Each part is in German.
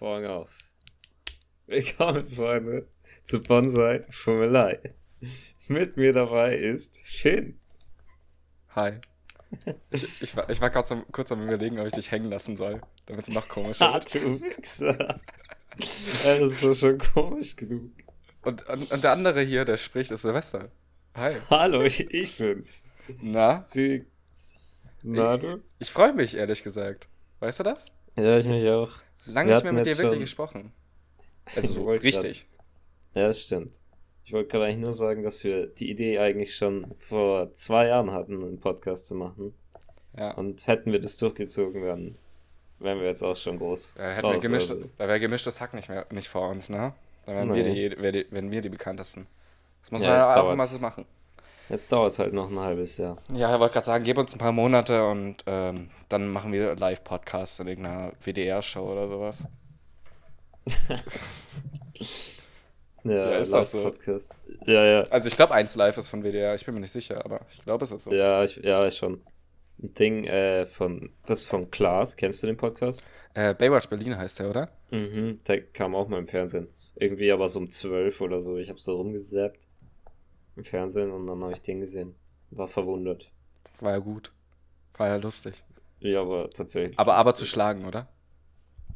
Vorhang auf. Willkommen, Freunde, zu Bonsai Fummelei. Mit mir dabei ist Finn. Hi. Ich, ich war, ich war so, kurz am überlegen, ob ich dich hängen lassen soll, damit es noch komischer wird. Ah, du Wichser. Das ist so schon komisch genug. Und, und, und, der andere hier, der spricht, ist Silvester. Hi. Hallo, ich, ich bin's. Na? Sie. Na, du? Ich, ich freue mich, ehrlich gesagt. Weißt du das? Ja, ich mich auch. Lange nicht mehr mit dir wirklich schon... gesprochen. Also so richtig. Grad... Ja, das stimmt. Ich wollte gerade eigentlich nur sagen, dass wir die Idee eigentlich schon vor zwei Jahren hatten, einen Podcast zu machen. Ja. Und hätten wir das durchgezogen, dann wären wir jetzt auch schon groß. Hätten raus, wir gemischt, also. Da wäre gemischtes Hack nicht mehr nicht vor uns, ne? Dann wären, nee. wir, die, wären wir die bekanntesten. Das muss ja, man ja auch immer so machen. Jetzt dauert es halt noch ein halbes Jahr. Ja, ich wollte gerade sagen, gib uns ein paar Monate und ähm, dann machen wir Live-Podcasts in irgendeiner WDR-Show oder sowas. ja, ja, ist das so. Podcast. Ja, ja. Also ich glaube, eins live ist von WDR, ich bin mir nicht sicher, aber ich glaube, es ist so. Ja, ich, ja, ist schon. Ein Ding äh, von, das von Klaas, kennst du den Podcast? Äh, Baywatch Berlin heißt der, oder? Mhm, der kam auch mal im Fernsehen. Irgendwie aber so um 12 oder so, ich habe so rumgesappt im Fernsehen und dann habe ich den gesehen. War verwundert. War ja gut. War ja lustig. Ja, aber tatsächlich. Aber aber zu schlagen, oder?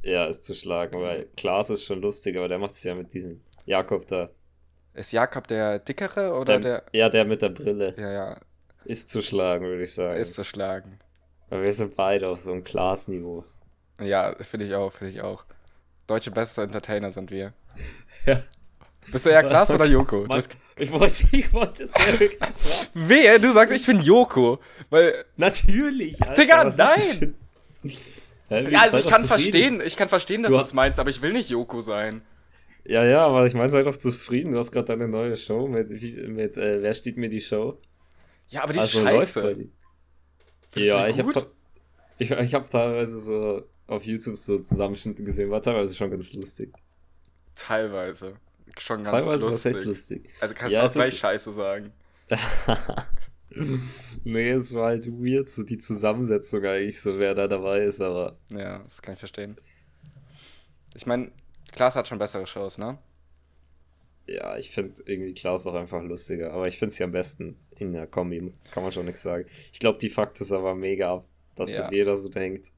Ja, ist zu schlagen, weil Klaas ist schon lustig, aber der macht es ja mit diesem Jakob da. Ist Jakob der dickere oder der, der, Ja, der mit der Brille. Ja, ja. Ist zu schlagen, würde ich sagen. Ist zu schlagen. Aber wir sind beide auf so einem Klaas-Niveau. Ja, finde ich auch, finde ich auch. Deutsche beste Entertainer sind wir. Ja. Bist du eher Klaas oder Joko? Mann, ich wollte, ich wollte es ja wirklich Wer? Du sagst, ich bin Joko. Weil. Natürlich. Alter, Digga, nein! ja, also ich kann verstehen, ich kann verstehen, dass du es meinst, aber ich will nicht Joko sein. Ja, ja, aber ich meine, sei doch zufrieden. Du hast gerade deine neue Show mit, mit äh, Wer steht mir die Show? Ja, aber die ist also scheiße. Ja, ich habe ich, ich hab teilweise so auf YouTube so Zusammenschnitte gesehen, war teilweise schon ganz lustig. Teilweise schon ganz Teilweise lustig. Echt lustig. Also kannst ja, du auch gleich. Scheiße sagen. nee, es war halt weird, so die Zusammensetzung eigentlich, so wer da dabei ist, aber. Ja, das kann ich verstehen. Ich meine, Klaas hat schon bessere Shows, ne? Ja, ich finde irgendwie Klaas auch einfach lustiger, aber ich finde sie am besten in der Kombi, kann man schon nichts sagen. Ich glaube, die Fakt ist aber mega ab, dass ja. das jeder so denkt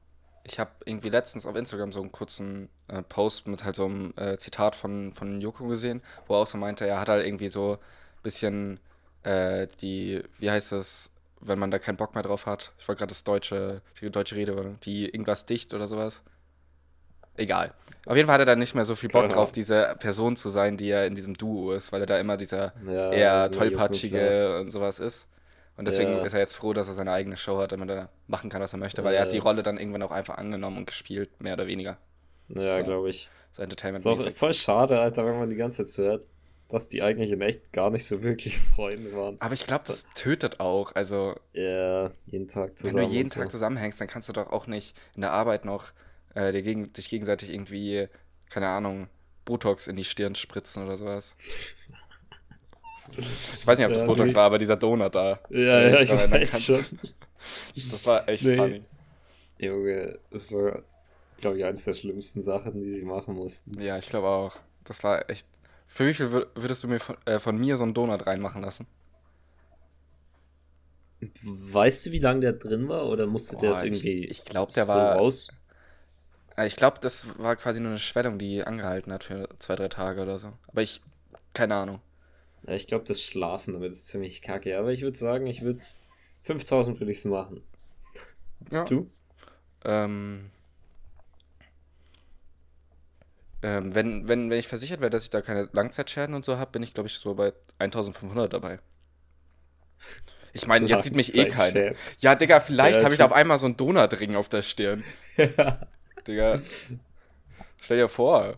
ich habe irgendwie letztens auf Instagram so einen kurzen äh, Post mit halt so einem äh, Zitat von, von Joko gesehen, wo er auch so meinte, er hat halt irgendwie so ein bisschen äh, die, wie heißt das, wenn man da keinen Bock mehr drauf hat. Ich wollte gerade das deutsche, die deutsche Rede, die irgendwas dicht oder sowas. Egal. Auf jeden Fall hat er dann nicht mehr so viel Bock genau. drauf, diese Person zu sein, die er in diesem Duo ist, weil er da immer dieser ja, eher tollpatschige und sowas ist. Und deswegen ja. ist er jetzt froh, dass er seine eigene Show hat, damit er machen kann, was er möchte, weil ja. er hat die Rolle dann irgendwann auch einfach angenommen und gespielt, mehr oder weniger. Ja, so, glaube ich. So entertainment Ist auch voll schade, Alter, wenn man die ganze Zeit hört, dass die eigentlich in echt gar nicht so wirklich Freunde waren. Aber ich glaube, das tötet auch. Also. Ja, jeden Tag zusammen. Wenn du jeden Tag so. zusammenhängst, dann kannst du doch auch nicht in der Arbeit noch äh, dir gegen, dich gegenseitig irgendwie, keine Ahnung, Botox in die Stirn spritzen oder sowas. Ich weiß nicht, ob das ja, Botox nee. war, aber dieser Donut da. Ja, ja, ich weiß schon. Das war echt nee. funny. Junge, das war, glaube ich, eines der schlimmsten Sachen, die sie machen mussten. Ja, ich glaube auch. Das war echt. Für wie viel würdest du mir von, äh, von mir so einen Donut reinmachen lassen? Weißt du, wie lange der drin war oder musste Boah, der das irgendwie ich, ich glaub, der so war, raus? Ich glaube, das war quasi nur eine Schwellung, die angehalten hat für zwei, drei Tage oder so. Aber ich, keine Ahnung. Ja, ich glaube, das Schlafen damit ist ziemlich kacke. Aber ich würde sagen, ich würde es. 5000 würde ich es machen. Ja. Du? Ähm, ähm, wenn, wenn, wenn ich versichert werde, dass ich da keine Langzeitschäden und so habe, bin ich, glaube ich, so bei 1500 dabei. Ich meine, jetzt sieht mich eh keiner. Ja, Digga, vielleicht ja, habe ich auf einmal so einen Donutring auf der Stirn. ja. Digga. Stell dir vor.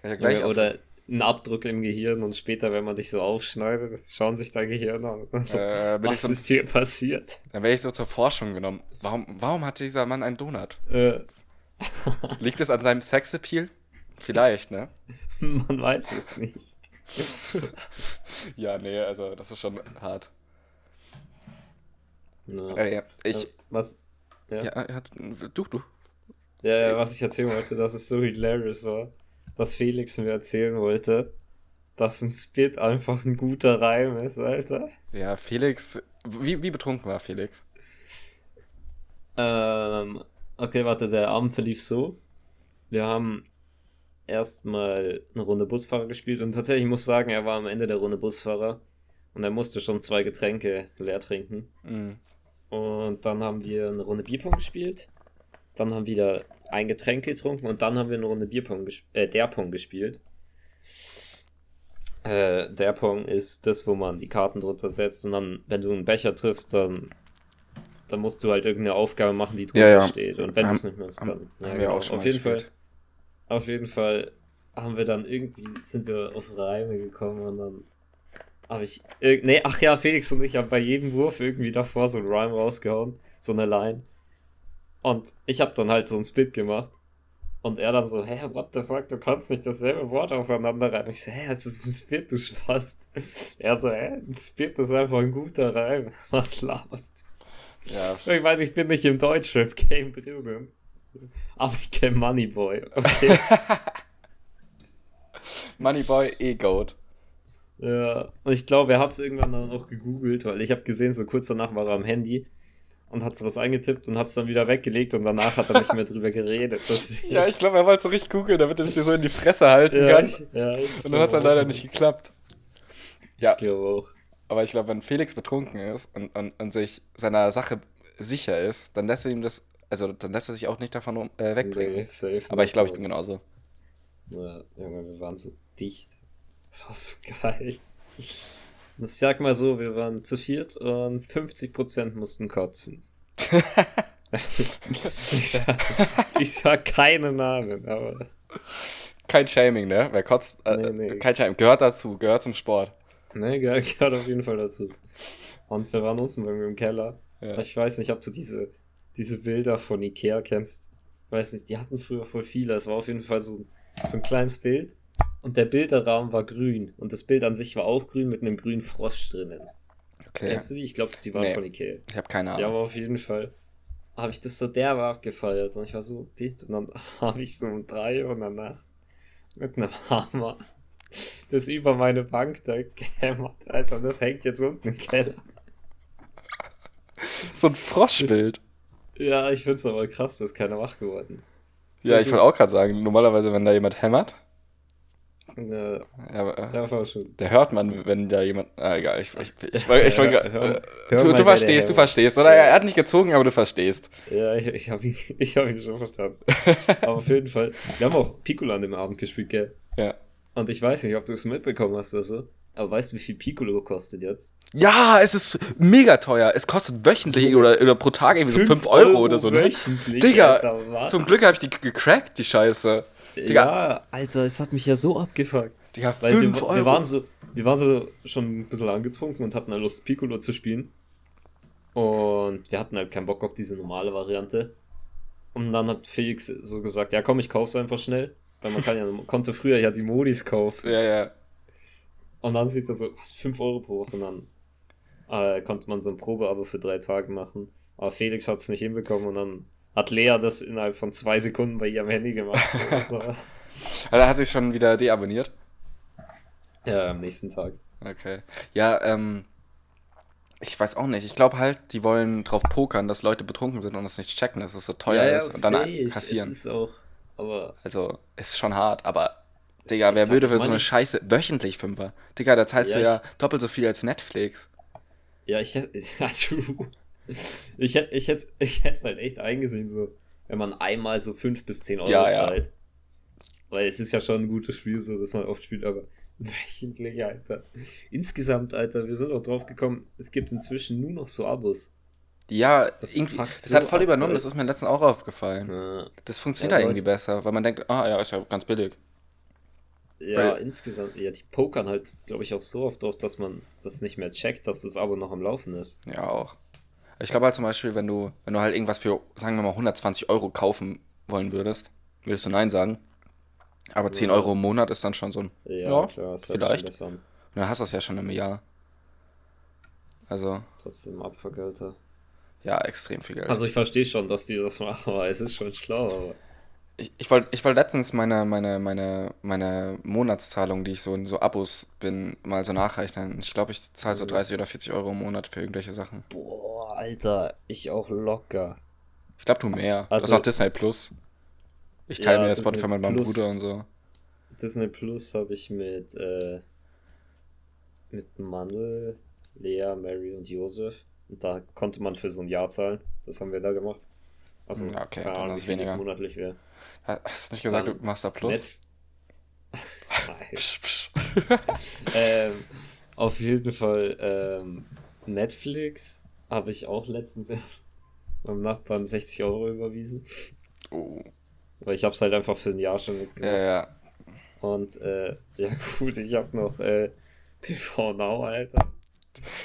Kann ich ja gleich ja, oder, einen Abdruck im Gehirn und später, wenn man dich so aufschneidet, schauen sich dein Gehirn an. So, äh, was so, ist hier passiert? Dann wäre ich so zur Forschung genommen. Warum, warum hatte dieser Mann einen Donut? Äh. Liegt es an seinem Sexappeal? Vielleicht, ne? Man weiß es nicht. ja, nee, also das ist schon hart. No. Äh, ja, ich. Äh, was? Ja, ja, ja du, du. Ja, was ich erzählen wollte, dass es so hilarious war, dass Felix mir erzählen wollte, dass ein Spit einfach ein guter Reim ist, Alter. Ja, Felix. Wie, wie betrunken war Felix? Ähm, okay, warte, der Abend verlief so. Wir haben erstmal eine Runde Busfahrer gespielt und tatsächlich ich muss sagen, er war am Ende der Runde Busfahrer und er musste schon zwei Getränke leer trinken. Mhm. Und dann haben wir eine Runde Bierpong gespielt. Dann haben wir wieder ein Getränk getrunken und dann haben wir eine Runde Bierpong äh, der Pong gespielt. Äh, der Pong ist das, wo man die Karten drunter setzt und dann, wenn du einen Becher triffst, dann, dann musst du halt irgendeine Aufgabe machen, die drunter ja, ja. steht. Und wenn du es nicht machst, dann. Ja, genau. auf jeden gespielt. Fall. Auf jeden Fall haben wir dann irgendwie, sind wir auf Reime gekommen und dann habe ich. Nee, ach ja, Felix und ich haben bei jedem Wurf irgendwie davor so ein Rhyme rausgehauen. So eine Line. Und ich habe dann halt so ein Spit gemacht. Und er dann so, hä, what the fuck, du kannst nicht dasselbe Wort aufeinander reimen. Ich so, hä, es ist ein Spit, du Spast. Er so, hä, ein Spit ist einfach ein guter Reim. Was laberst du? Ja. Ich meine, ich bin nicht im Deutschrap-Game drin. Aber ich kenne Moneyboy, okay? Moneyboy E-Goat. Ja, und ich glaube, er hat es irgendwann dann noch gegoogelt, weil ich habe gesehen, so kurz danach war er am Handy und hat so was eingetippt und hat es dann wieder weggelegt und danach hat er nicht mehr drüber geredet. ja, ich glaube, er wollte so richtig googeln, damit er es dir so in die Fresse halten ja, kann. Ich, ja, und dann hat es dann leider nicht geklappt. Ja. Ich glaube auch. Aber ich glaube, wenn Felix betrunken ist und, und, und sich seiner Sache sicher ist, dann lässt er ihm das, also dann lässt er sich auch nicht davon äh, wegbringen. Nee, Aber ich glaube, ich bin genauso. Ja, Junge, wir waren so dicht. Das war so geil. Ich sag mal so, wir waren zu viert und 50% mussten kotzen. ich, sag, ich sag keine Namen, aber. Kein Shaming, ne? Wer kotzt. Äh, nee, nee. Kein Shaming. Gehört dazu, gehört zum Sport. Ne, gehört, gehört auf jeden Fall dazu. Und wir waren unten bei mir im Keller. Ja. Ich weiß nicht, ob du diese, diese Bilder von Ikea kennst. Ich weiß nicht, die hatten früher voll viele. Es war auf jeden Fall so, so ein kleines Bild und der Bilderrahmen war grün. Und das Bild an sich war auch grün mit einem grünen Frosch drinnen. Okay. Kennst du die? Ich glaube, die waren nee, von Ikea. Ich habe keine Ahnung. Ja, aber auf jeden Fall habe ich das so derbe abgefeiert. Und ich war so dicht. Und dann habe ich so um drei und danach mit einem Hammer das über meine Bank da gehämmert, Alter. Und das hängt jetzt unten im Keller. So ein Froschbild. Ja, ich finde es aber krass, dass keiner wach geworden ist. Ja, ich wollte auch gerade sagen, normalerweise, wenn da jemand hämmert, ja, aber, ja, schon. Der hört man, wenn da jemand. Ah, egal, ich, ich, ich, ich, ich hör, hör, Du, du verstehst, du verstehst, oder? Ja. Er hat nicht gezogen, aber du verstehst. Ja, ich, ich habe ihn, hab ihn schon verstanden. aber auf jeden Fall. Wir haben auch Piccolo an dem Abend gespielt, gell? Ja. Und ich weiß nicht, ob du es mitbekommen hast oder so. Aber weißt du, wie viel Piccolo kostet jetzt? Ja, es ist mega teuer. Es kostet wöchentlich oder, oder pro Tag irgendwie so 5 Euro, Euro, oder so. Ne? Digga, Alter, zum Glück habe ich die gecrackt, die Scheiße. Digga. Ja, Alter, es hat mich ja so abgefuckt. Digga, Weil 5 wir. Wir waren, so, wir waren so schon ein bisschen angetrunken und hatten halt Lust, Piccolo zu spielen. Und wir hatten halt keinen Bock auf diese normale Variante. Und dann hat Felix so gesagt, ja komm, ich kauf's einfach schnell. Weil man kann ja, konnte früher ja die Modis kaufen. Ja, ja. Und dann sieht er so, was, 5 Euro pro Woche. Und dann äh, konnte man so ein Probeabo für drei Tage machen. Aber Felix hat es nicht hinbekommen und dann hat Lea das innerhalb von zwei Sekunden bei ihrem Handy gemacht. also, also hat sich schon wieder deabonniert? Ja, am nächsten Tag. Okay. Ja, ähm, ich weiß auch nicht. Ich glaube halt, die wollen drauf pokern, dass Leute betrunken sind und das nicht checken, dass es so teuer ja, ja, ist und dann ich. kassieren. Es ist auch, aber. Also, ist schon hart, aber. Digga, wer würde für so eine Scheiße wöchentlich Fünfer? Digga, da zahlst ja, du ja doppelt so viel als Netflix. Ja, ich hätte. Ja, true. Ich hätte ich hätte, ich halt echt eingesehen, so, wenn man einmal so 5 bis 10 Euro ja, zahlt. Ja. Weil es ist ja schon ein gutes Spiel, so dass man oft spielt, aber wöchentlich, Alter. Insgesamt, Alter, wir sind auch drauf gekommen, es gibt inzwischen nur noch so Abos. Ja, das irgendwie, es so hat voll ab, übernommen, das ist mir letztens auch aufgefallen. Ja. Das funktioniert ja, da irgendwie besser, weil man denkt, ah ja, ist ja ganz billig. Ja, weil, insgesamt, ja, die pokern halt, glaube ich, auch so oft drauf, dass man das nicht mehr checkt, dass das Abo noch am Laufen ist. Ja, auch. Ich glaube halt zum Beispiel, wenn du, wenn du halt irgendwas für, sagen wir mal, 120 Euro kaufen wollen würdest, würdest du Nein sagen. Aber 10 ja. Euro im Monat ist dann schon so ein. Ja, ja klar, vielleicht. Und dann hast du das ja schon im Jahr. Also. Trotzdem Abvergelter. Ja, extrem viel Geld. Also ich verstehe schon, dass die das machen, aber es ist schon schlau. Aber Ich, ich wollte ich wollt letztens meine, meine, meine, meine Monatszahlung, die ich so in so Abos bin, mal so nachrechnen. Ich glaube, ich zahle so 30 oder 40 Euro im Monat für irgendwelche Sachen. Boah, Alter, ich auch locker. Ich glaube, du mehr. Also, das ist auch Disney Plus. Ich teile ja, mir Spotify Disney mit meinem Plus, Bruder und so. Disney Plus habe ich mit, äh, mit Mandel, Lea, Mary und Josef. Und da konnte man für so ein Jahr zahlen. Das haben wir da gemacht. Also, ja, okay, keine Ahnung, wie viel weniger. das monatlich wäre. Hast du nicht gesagt, dann du machst da Plus? Net ähm, auf jeden Fall ähm, Netflix habe ich auch letztens erst meinem Nachbarn 60 Euro überwiesen. Oh. Weil ich habe es halt einfach für ein Jahr schon jetzt gemacht. Ja, ja. Und äh, ja gut, ich habe noch äh, TV Now, Alter.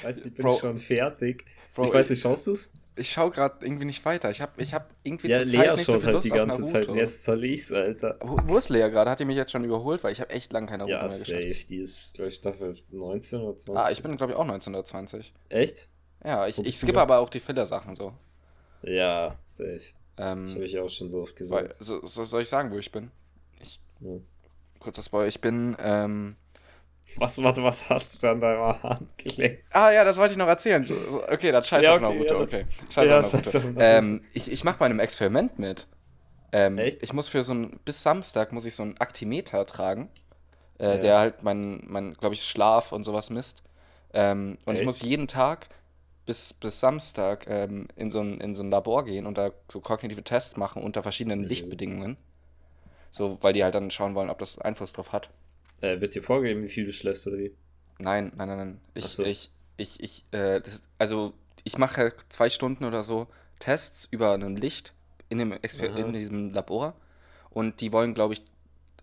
Weißt du, ich bin Bro, schon fertig. Bro, ich weiß nicht, schaust du's? Ich schaue gerade irgendwie nicht weiter. Ich habe ich hab irgendwie ja, zur Lea Zeit nicht so viel halt Lust die ganze auf Naruto. Zeit. Jetzt soll ich's, Alter. Wo, wo ist Lea gerade? Hat die mich jetzt schon überholt? Weil ich habe echt lange keine Naruto ja, mehr geschaut. Ja, safe. Die ist, glaube ich, Staffel 19 oder 20. Ah, ich bin, glaube ich, auch 19 oder 20. Echt? Ja, ich, ich skippe aber auch die Filler-Sachen so. Ja, safe. Ähm, das habe ich auch schon so oft gesagt. Weil, so, so, soll ich sagen, wo ich bin? Ich, ja. Kurzer Spoiler, ich bin, ähm, was, warte, was hast du an deiner Hand gelegt? Ah ja, das wollte ich noch erzählen. Okay, dann scheiß ja, okay, auf Naruto, ja, okay. Scheiß ja, auf Naruto. Scheiß auf Naruto. Ähm, ich, ich mache bei einem Experiment mit. Ähm, Echt? Ich muss für so ein, bis Samstag muss ich so einen Aktimeter tragen, äh, ja. der halt mein, mein glaube ich, Schlaf und sowas misst. Ähm, und Echt? ich muss jeden Tag bis, bis Samstag ähm, in, so ein, in so ein Labor gehen und da so kognitive Tests machen unter verschiedenen mhm. Lichtbedingungen. So, weil die halt dann schauen wollen, ob das Einfluss drauf hat. Äh, wird dir vorgegeben, wie viel du schläfst oder wie? Nein, nein, nein, nein. Ich, so. ich, ich, ich, äh, das, also ich mache zwei Stunden oder so Tests über ein Licht in, dem Exper in diesem Labor und die wollen, glaube ich,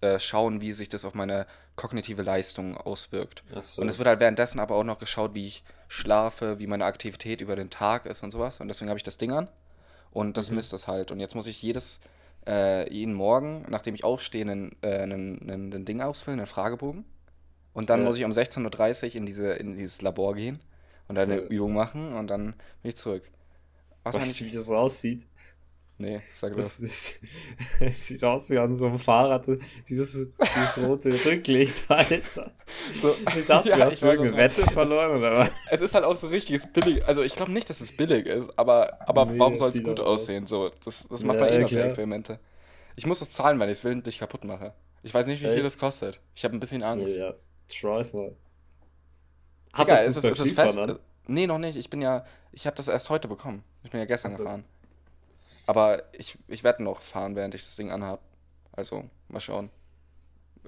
äh, schauen, wie sich das auf meine kognitive Leistung auswirkt. So. Und es wird halt währenddessen aber auch noch geschaut, wie ich schlafe, wie meine Aktivität über den Tag ist und sowas. Und deswegen habe ich das Ding an und das mhm. misst das halt. Und jetzt muss ich jedes äh, jeden Morgen, nachdem ich aufstehe, ein äh, Ding ausfüllen, einen Fragebogen. Und dann ja. muss ich um 16.30 Uhr in, diese, in dieses Labor gehen und eine ja. Übung machen und dann bin ich zurück. Was weißt du, wie das aussieht? Nee, sag das. Ist, es sieht aus wie an so einem Fahrrad, dieses, dieses rote Rücklicht, Alter. So, ich dachte, ja, du hast irgendeine Wette verloren, oder was? Es ist halt auch so richtiges billig. Also, ich glaube nicht, dass es billig ist, aber, aber nee, warum soll es gut aussehen? So, das, das macht ja, man eh noch für Experimente. Ich muss es zahlen, wenn ich es willentlich kaputt mache. Ich weiß nicht, wie viel das kostet. Ich habe ein bisschen Angst. Ja, ja. try's mal. Digga, ist es, ist es fest? An? Nee, noch nicht. Ich bin ja, ich habe das erst heute bekommen. Ich bin ja gestern also, gefahren. Aber ich, ich werde noch fahren, während ich das Ding anhabe. Also, mal schauen.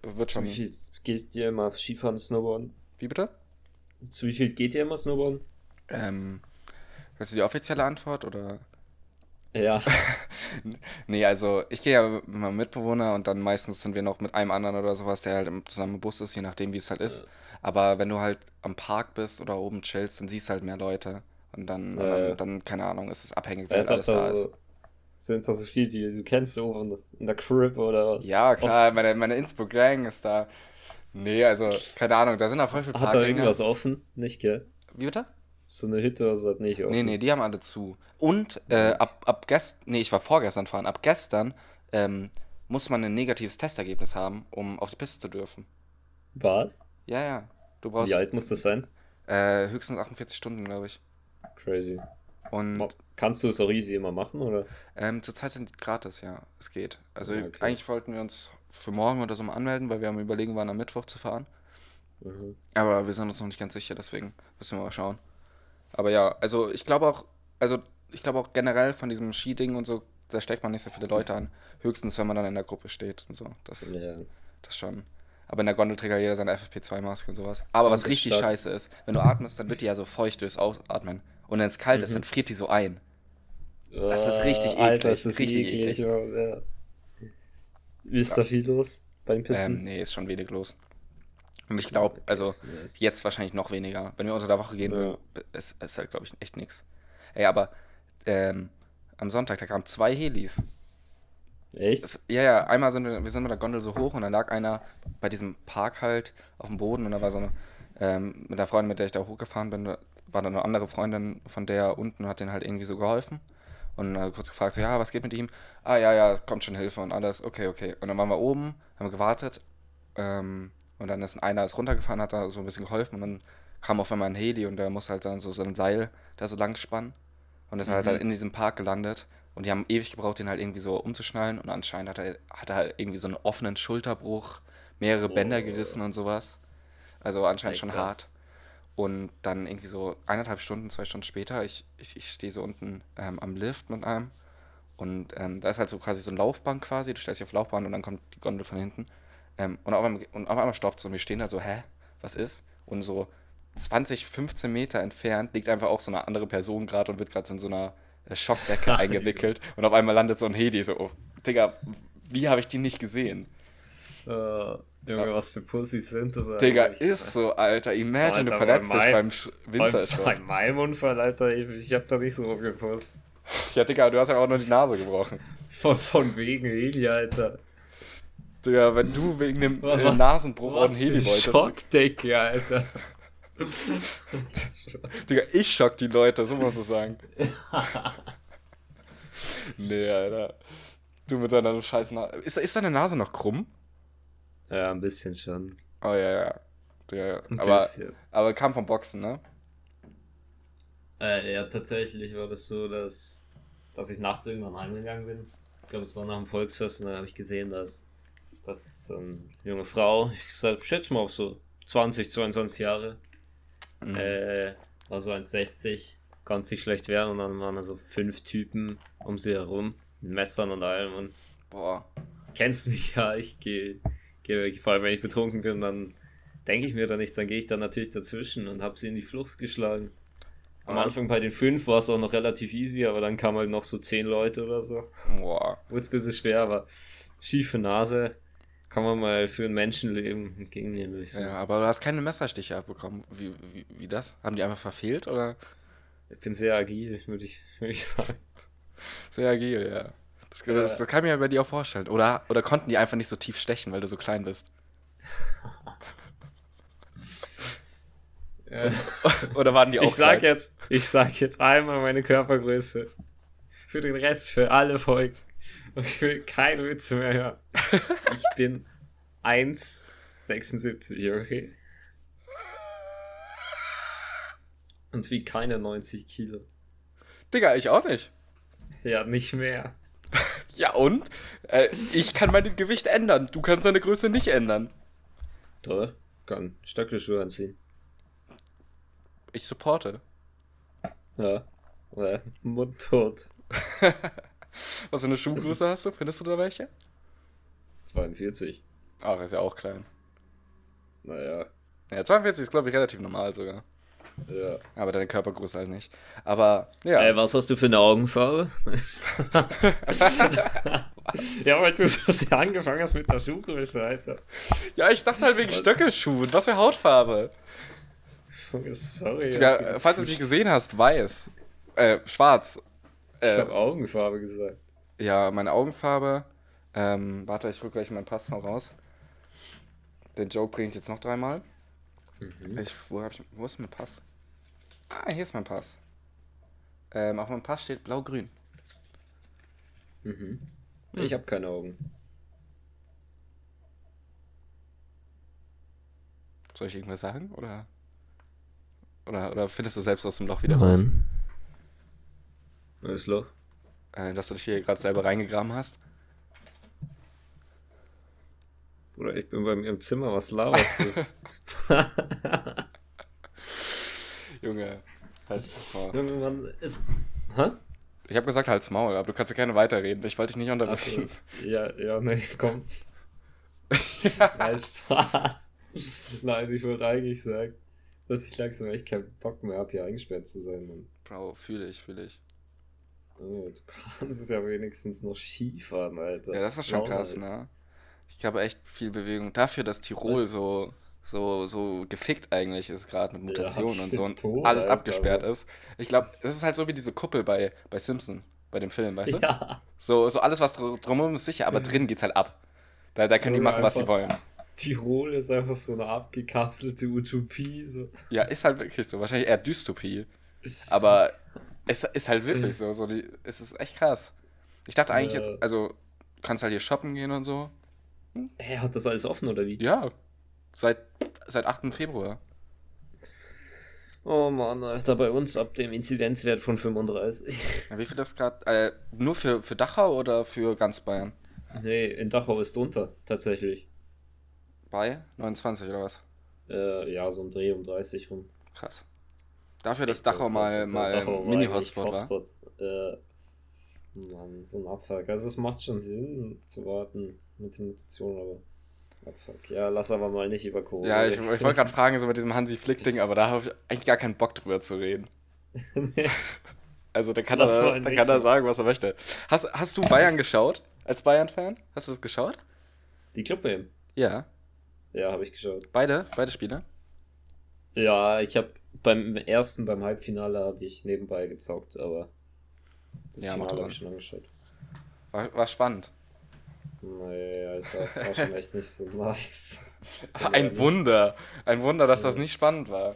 Wird schon. Zu wie viel geht dir immer Skifahren, Snowboarden? Wie bitte? Zu wie viel geht dir immer Snowboarden? Ähm, willst du die offizielle Antwort oder? Ja. nee, also ich gehe ja mit meinem Mitbewohner und dann meistens sind wir noch mit einem anderen oder sowas, der halt zusammen im Bus ist, je nachdem wie es halt ist. Ja. Aber wenn du halt am Park bist oder oben chillst, dann siehst du halt mehr Leute. Und dann, ja, und dann, dann, keine Ahnung, ist es abhängig, wer alles da ist. Sind das so viele, die du kennst, so in der Crib oder was? Ja, klar, meine, meine Innsbruck-Gang ist da. Nee, also, keine Ahnung, da sind auch voll viele. Hat da irgendwas offen? Nicht, gell? Wie bitte? So eine Hütte oder so hat nicht offen. Nee, nee, die haben alle zu. Und äh, ab, ab gestern, nee, ich war vorgestern fahren, ab gestern ähm, muss man ein negatives Testergebnis haben, um auf die Piste zu dürfen. Was? Ja, ja. Du brauchst, Wie alt muss das sein? Äh, höchstens 48 Stunden, glaube ich. Crazy. Und Kannst du es auch easy immer machen, oder? Ähm, zurzeit sind die gratis, ja. Es geht. Also okay. eigentlich wollten wir uns für morgen oder so mal anmelden, weil wir am überlegen waren, am Mittwoch zu fahren. Mhm. Aber wir sind uns noch nicht ganz sicher, deswegen müssen wir mal schauen. Aber ja, also ich glaube auch, also ich glaube auch generell von diesem Skiding und so, da steckt man nicht so viele Leute an. Höchstens, wenn man dann in der Gruppe steht und so. Das, ja. das schon. Aber in der Gondel trägt ja jeder seine FFP2-Maske und sowas. Aber was richtig stark. scheiße ist, wenn du atmest, dann wird die ja so feucht durchs Ausatmen. Und wenn es kalt mhm. ist, dann friert die so ein. Das ist richtig eklig. Alter, das ist richtig eklig. eklig. Ja. Wie ist ja. da viel los beim Pisten? Ähm, nee, ist schon wenig los. Und ich glaube, also jetzt wahrscheinlich noch weniger. Wenn wir unter der Woche gehen ja. ist, ist halt, glaube ich, echt nichts. Ey, aber ähm, am Sonntag, da kamen zwei Helis. Echt? Das, ja, ja, einmal sind wir, wir sind mit der Gondel so hoch und dann lag einer bei diesem Park halt auf dem Boden und da war so eine, ähm, mit der Freundin, mit der ich da hochgefahren bin, war da eine andere Freundin von der unten und hat denen halt irgendwie so geholfen. und äh, kurz gefragt, so, ja, was geht mit ihm? Ah, ja, ja, kommt schon Hilfe und alles. Okay, okay. Und dann waren wir oben, haben gewartet. Ähm, und dann ist einer ist runtergefahren, hat da so ein bisschen geholfen. Und dann kam auf einmal ein Heli und der muss halt dann so sein Seil da so lang spannen. Und ist mhm. halt dann in diesem Park gelandet. Und die haben ewig gebraucht, den halt irgendwie so umzuschnallen. Und anscheinend hat er, hat er halt irgendwie so einen offenen Schulterbruch, mehrere oh. Bänder gerissen und sowas. Also anscheinend schon hart. Und dann irgendwie so eineinhalb Stunden, zwei Stunden später, ich, ich, ich stehe so unten ähm, am Lift mit einem. Und ähm, da ist halt so quasi so ein Laufband quasi. Du stellst dich auf Laufbahn und dann kommt die Gondel von hinten. Ähm, und, auf einmal, und auf einmal stoppt es und wir stehen da so, hä, was ist? Und so 20, 15 Meter entfernt liegt einfach auch so eine andere Person gerade und wird gerade in so einer äh, Schockdecke eingewickelt. Und auf einmal landet so ein Hedi so, oh, Digga, wie habe ich die nicht gesehen? Uh, Junge, ja. was für Pussys sind das eigentlich? Digga, ist so, Alter. Imagine, Alter, du verletzt dich beim Wintersport. Bei meinem Unfall, Alter, ich hab da nicht so rumgepusst. Ja, Digga, du hast ja auch nur die Nase gebrochen. Von, von wegen Heli, Alter. Digga, wenn du wegen dem was, äh, Nasenbruch auch einen Heli wolltest. Schockdecke, Alter. Digga, ich schock die Leute, so musst du sagen. nee, Alter. Du mit deiner scheiß Nase. Ist, ist deine Nase noch krumm? Ja, ein bisschen schon. Oh ja, ja. ja, ja. Aber, aber kam vom Boxen, ne? Äh, ja, tatsächlich war das so, dass, dass ich nachts irgendwann heimgegangen bin. Ich glaube, es war nach dem Volksfest und dann habe ich gesehen, dass, dass so eine junge Frau, ich schätze mal auf so 20, 22 Jahre, mhm. äh, war so 1,60, konnte sich schlecht wehren und dann waren da so fünf Typen um sie herum, mit Messern und allem und boah. Kennst mich ja, ich gehe vor allem wenn ich betrunken bin, dann denke ich mir da nichts, dann gehe ich dann natürlich dazwischen und habe sie in die Flucht geschlagen. Am ah. Anfang bei den fünf war es auch noch relativ easy, aber dann kamen halt noch so zehn Leute oder so. Boah. Wurde ein bisschen schwer, aber schiefe Nase kann man mal für ein Menschenleben entgegennehmen, würde ich sagen. Ja, aber du hast keine Messerstiche abbekommen. Wie, wie, wie das? Haben die einfach verfehlt oder? Ich bin sehr agil, würde ich, würd ich sagen. Sehr agil, ja. Das, das, das, kann ich mir bei dir auch vorstellen. Oder, oder konnten die einfach nicht so tief stechen, weil du so klein bist? Oder waren die auch ich sag klein? jetzt, Ich sag jetzt einmal meine Körpergröße. Für den Rest, für alle Folgen. Und ich will keine Witze mehr hören. Ich bin 1,76, okay? Und wie keine 90 Kilo. Digga, ich auch nicht. Ja, nicht mehr. Ja, und? Äh, ich kann mein Gewicht ändern. Du kannst deine Größe nicht ändern. Doch, kann. Stöckelschuhe anziehen. Ich supporte. Ja. Oder mundtot. Was für eine Schuhgröße hast du? Findest du da welche? 42. Ach, ist ja auch klein. Naja. Ja, 42 ist, glaube ich, relativ normal sogar. Ja. Aber deine Körpergröße halt nicht. Aber, ja. Ey, was hast du für eine Augenfarbe? ja, weil du so sehr angefangen hast mit der Schuhgröße, Alter. Ja, ich dachte halt wegen Stöckelschuhen. Was für Hautfarbe? Sorry. Sogar, falls du es nicht gesehen hast, weiß. Äh, schwarz. Äh, ich hab Augenfarbe gesagt. Ja, meine Augenfarbe. Ähm, warte, ich rück gleich meinen Pass noch raus. Den Joke bringe ich jetzt noch dreimal. Mhm. Ich, wo, hab ich, wo ist mein Pass? Ah, hier ist mein Pass. Ähm, auf meinem Pass steht blau-grün. Mhm. Ich hm. habe keine Augen. Soll ich irgendwas sagen? Oder, oder, oder findest du selbst aus dem Loch wieder Nein. raus? Welches Loch? Äh, dass du dich hier gerade selber reingegraben hast. Bruder, ich bin bei mir im Zimmer, was laberst du? Junge, halt's Maul. Junge, man ist. Hä? Ich habe gesagt, halt's Maul, aber du kannst ja gerne weiterreden. Ich wollte dich nicht unterbrechen. So. Ja, ja, nee, komm. ja. Nein, Spaß. Nein, ich wollte eigentlich sagen, dass ich langsam echt keinen Bock mehr habe, hier eingesperrt zu sein. Mann. Bro, fühle ich, fühle ich. Oh, du kannst es ja wenigstens noch Skifahren, Alter. Ja, das ist schon krass, ne? Ich habe echt viel Bewegung. Dafür, dass Tirol so, so, so gefickt eigentlich ist, gerade mit Mutationen ja, und so und tot, alles Alter, abgesperrt ist. Ich glaube, es ist halt so wie diese Kuppel bei, bei Simpson, bei dem Film, weißt du? Ja. So, so alles, was drumherum ist, sicher, aber drin geht's halt ab. Da, da können die machen, was sie wollen. Tirol ist einfach so eine abgekapselte Utopie. So. Ja, ist halt wirklich so. Wahrscheinlich eher Dystopie. Aber Es ist halt wirklich so. so die, es ist echt krass. Ich dachte eigentlich äh, jetzt, also kannst halt hier shoppen gehen und so. Hä, hat das alles offen oder wie? Ja. Seit, seit 8. Februar. Oh Mann, Alter, bei uns ab dem Inzidenzwert von 35. Ja, wie viel das gerade? Äh, nur für, für Dachau oder für ganz Bayern? Nee, in Dachau ist drunter, tatsächlich. Bei 29 oder was? Äh, ja, so um Dreh um 30 rum. Krass. Dafür, dass Dachau so mal, mal Mini-Hotspot war. Äh, Mann, so ein Abfuck. Also es macht schon Sinn zu warten mit den Mutationen, aber. Abfuck. Ja, lass aber mal nicht über Corona. Ja, ich, ich wollte gerade fragen, so mit diesem Hansi Flick-Ding, aber da habe ich eigentlich gar keinen Bock drüber zu reden. also da kann, er, da kann er sagen, was er möchte. Hast, hast du Bayern geschaut? Als Bayern-Fan? Hast du das geschaut? Die Club-WM? Ja. Ja, habe ich geschaut. Beide? Beide Spiele? Ja, ich habe beim ersten, beim Halbfinale habe ich nebenbei gezockt, aber das ja, Finale habe ich schon angeschaut. War, war spannend. Nee, Alter, war schon echt nicht so nice. Ein Wunder. Ein Wunder, dass ja. das nicht spannend war.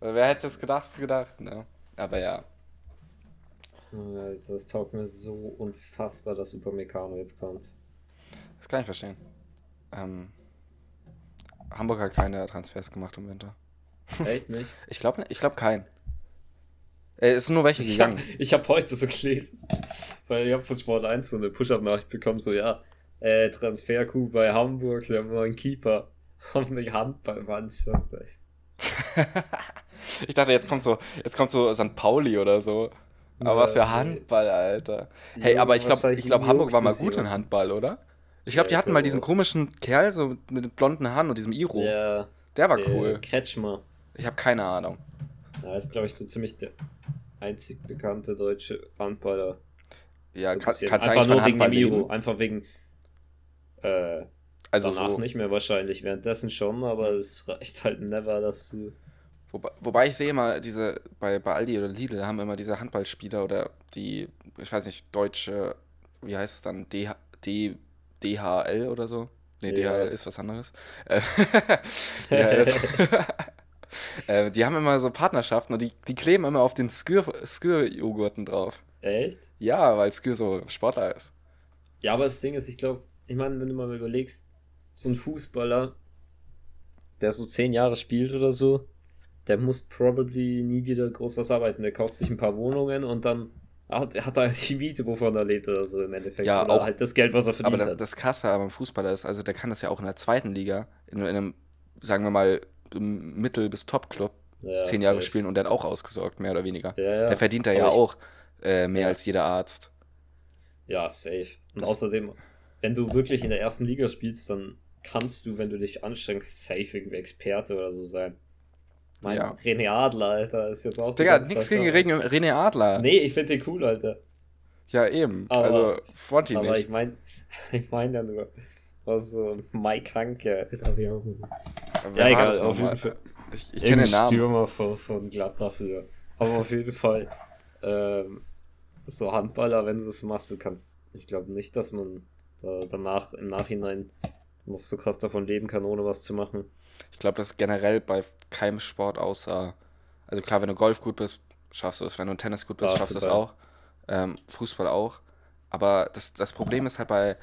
Wer hätte es gedacht, gedacht, ne? Aber ja. Alter, das taugt mir so unfassbar, dass Upamecano jetzt kommt. Das kann ich verstehen. Ähm, Hamburg hat keine Transfers gemacht im Winter. Echt nicht? ich glaube ich glaub kein. Äh, es sind nur welche gegangen. Ich habe hab heute so gelesen, weil ich habe von Sport 1 so eine Push-Up-Nachricht bekommen, so ja, äh, Transfer-Coup bei Hamburg, sie haben nur einen Keeper und eine Handballmannschaft. ich dachte, jetzt kommt so, jetzt kommt so St. Pauli oder so. Aber ja, was für Handball, Alter. Hey, ja, aber ich glaube, ich glaube, Hamburg war mal gut in Handball, oder? Ich glaube, die hatten mal diesen komischen Kerl so mit den blonden Haaren und diesem Iro. Ja. Der war cool. Kretschmer. Ich habe keine Ahnung. Ja, ist glaube ich so ziemlich der einzig bekannte deutsche Handballer. Ja, so kann, kannst du eigentlich Handball wegen Einfach wegen äh, also danach so, nicht mehr wahrscheinlich, währenddessen schon, aber es reicht halt never, dass du Wobei, wobei ich sehe immer diese, bei, bei Aldi oder Lidl haben immer diese Handballspieler oder die, ich weiß nicht, deutsche, wie heißt es dann, D, D, DHL oder so? Ne, ja. DHL ist was anderes. äh, die haben immer so Partnerschaften und die, die kleben immer auf den Skür-Joghurten drauf. Echt? Ja, weil Skür so Sportler ist. Ja, aber das Ding ist, ich glaube, ich meine, wenn du mal überlegst, so ein Fußballer, der so zehn Jahre spielt oder so, der muss probably nie wieder groß was arbeiten. Der kauft sich ein paar Wohnungen und dann hat, hat er die Miete, wovon er lebt oder so im Endeffekt. Ja, oder auch, halt das Geld, was er verdient aber hat. das Krasse beim Fußballer ist, also der kann das ja auch in der zweiten Liga, in, in einem, sagen wir mal, Mittel- bis Top-Club ja, zehn Jahre safe. spielen und der hat auch ausgesorgt, mehr oder weniger. Ja. Der verdient da ja auch äh, mehr als jeder Arzt. Ja, safe. Und das außerdem, wenn du wirklich in der ersten Liga spielst, dann kannst du, wenn du dich anstrengst, safe irgendwie Experte oder so sein. Mein ja. René Adler, Alter, ist jetzt auch. Digga, nichts gegen René Adler. Nee, ich finde den cool, Alter. Ja, eben. Aber, also, Fronti nicht. Aber ich meine ich mein ja nur, was so Mike Hanke. Ja, egal, auf jeden Fall. Ich, ich kenne den Namen. Stürmer von, von Gladbach früher. Aber auf jeden Fall, ähm, so Handballer, wenn du das machst, du kannst, ich glaube nicht, dass man da danach im Nachhinein noch so krass davon leben kann, ohne was zu machen. Ich glaube, das ist generell bei keinem Sport außer, also klar, wenn du Golf gut bist, schaffst du es. Wenn du Tennis gut bist, Basketball. schaffst du es auch. Ähm, Fußball auch. Aber das, das Problem ist halt bei,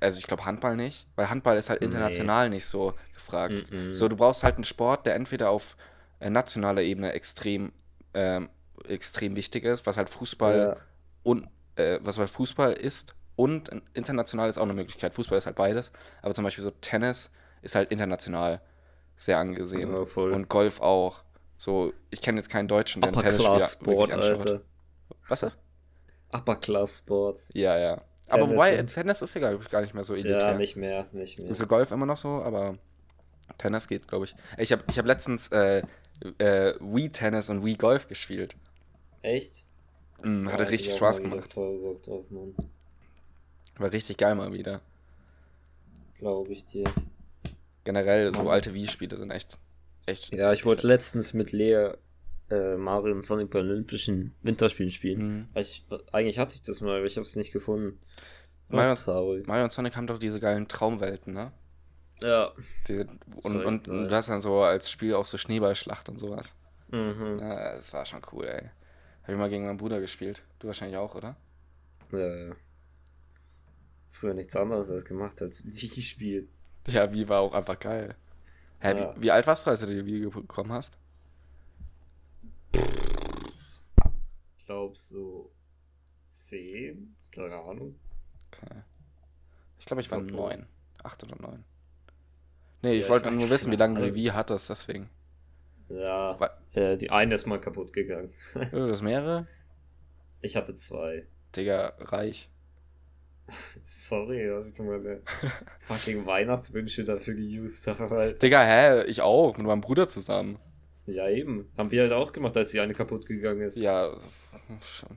also ich glaube Handball nicht, weil Handball ist halt international nee. nicht so gefragt. Mm -mm. So, du brauchst halt einen Sport, der entweder auf äh, nationaler Ebene extrem, ähm, extrem wichtig ist, was halt Fußball ja. und äh, was halt Fußball ist und international ist auch eine Möglichkeit. Fußball ist halt beides, aber zum Beispiel so Tennis ist halt international sehr angesehen. Ja, und Golf auch. So, ich kenne jetzt keinen Deutschen, der einen Tennisspieler Sport, Alter. Was ist? Upper Class Sports. Ja, ja. Aber wobei, Tennis ist ja gar nicht mehr so elitär. Ja, nicht mehr, nicht mehr. Also Golf immer noch so, aber Tennis geht, glaube ich. Ich habe ich hab letztens äh, äh, Wii Tennis und Wii Golf gespielt. Echt? Mm, hatte ja, richtig Spaß gemacht. Drauf, War richtig geil mal wieder. Glaube ich dir generell so alte Wii-Spiele sind echt, echt. Ja, ich wollte letztens mit Lea äh, Mario und Sonic bei Olympischen Winterspielen spielen. Mhm. Ich, eigentlich hatte ich das mal, aber ich habe es nicht gefunden. Mario, Mario, und Sonic haben doch diese geilen Traumwelten, ne? Ja. Die, und, und, und, du hast dann so als Spiel auch so Schneeballschlacht und sowas. Mhm. Ja, das war schon cool, ey. Habe ich mal gegen meinen Bruder gespielt. Du wahrscheinlich auch, oder? Ja, ja. Früher nichts anderes als gemacht als Wii gespielt. Ja, Wii war auch einfach geil. Hä, ja. wie, wie, alt warst du, als du die Wii bekommen hast? Ich glaube so zehn, keine Ahnung. Okay. Ich glaube, ich war neun. Acht oder neun. Nee, ich wollte nur wissen, wie lange du die Wii hattest, deswegen. Ja, äh, die eine ist mal kaputt gegangen. das mehrere? Ich hatte zwei. Digga, reich. Sorry, dass ich meine fucking Weihnachtswünsche dafür geused habe. Digga, hä? Ich auch, mit meinem Bruder zusammen. Ja, eben. Haben wir halt auch gemacht, als die eine kaputt gegangen ist. Ja.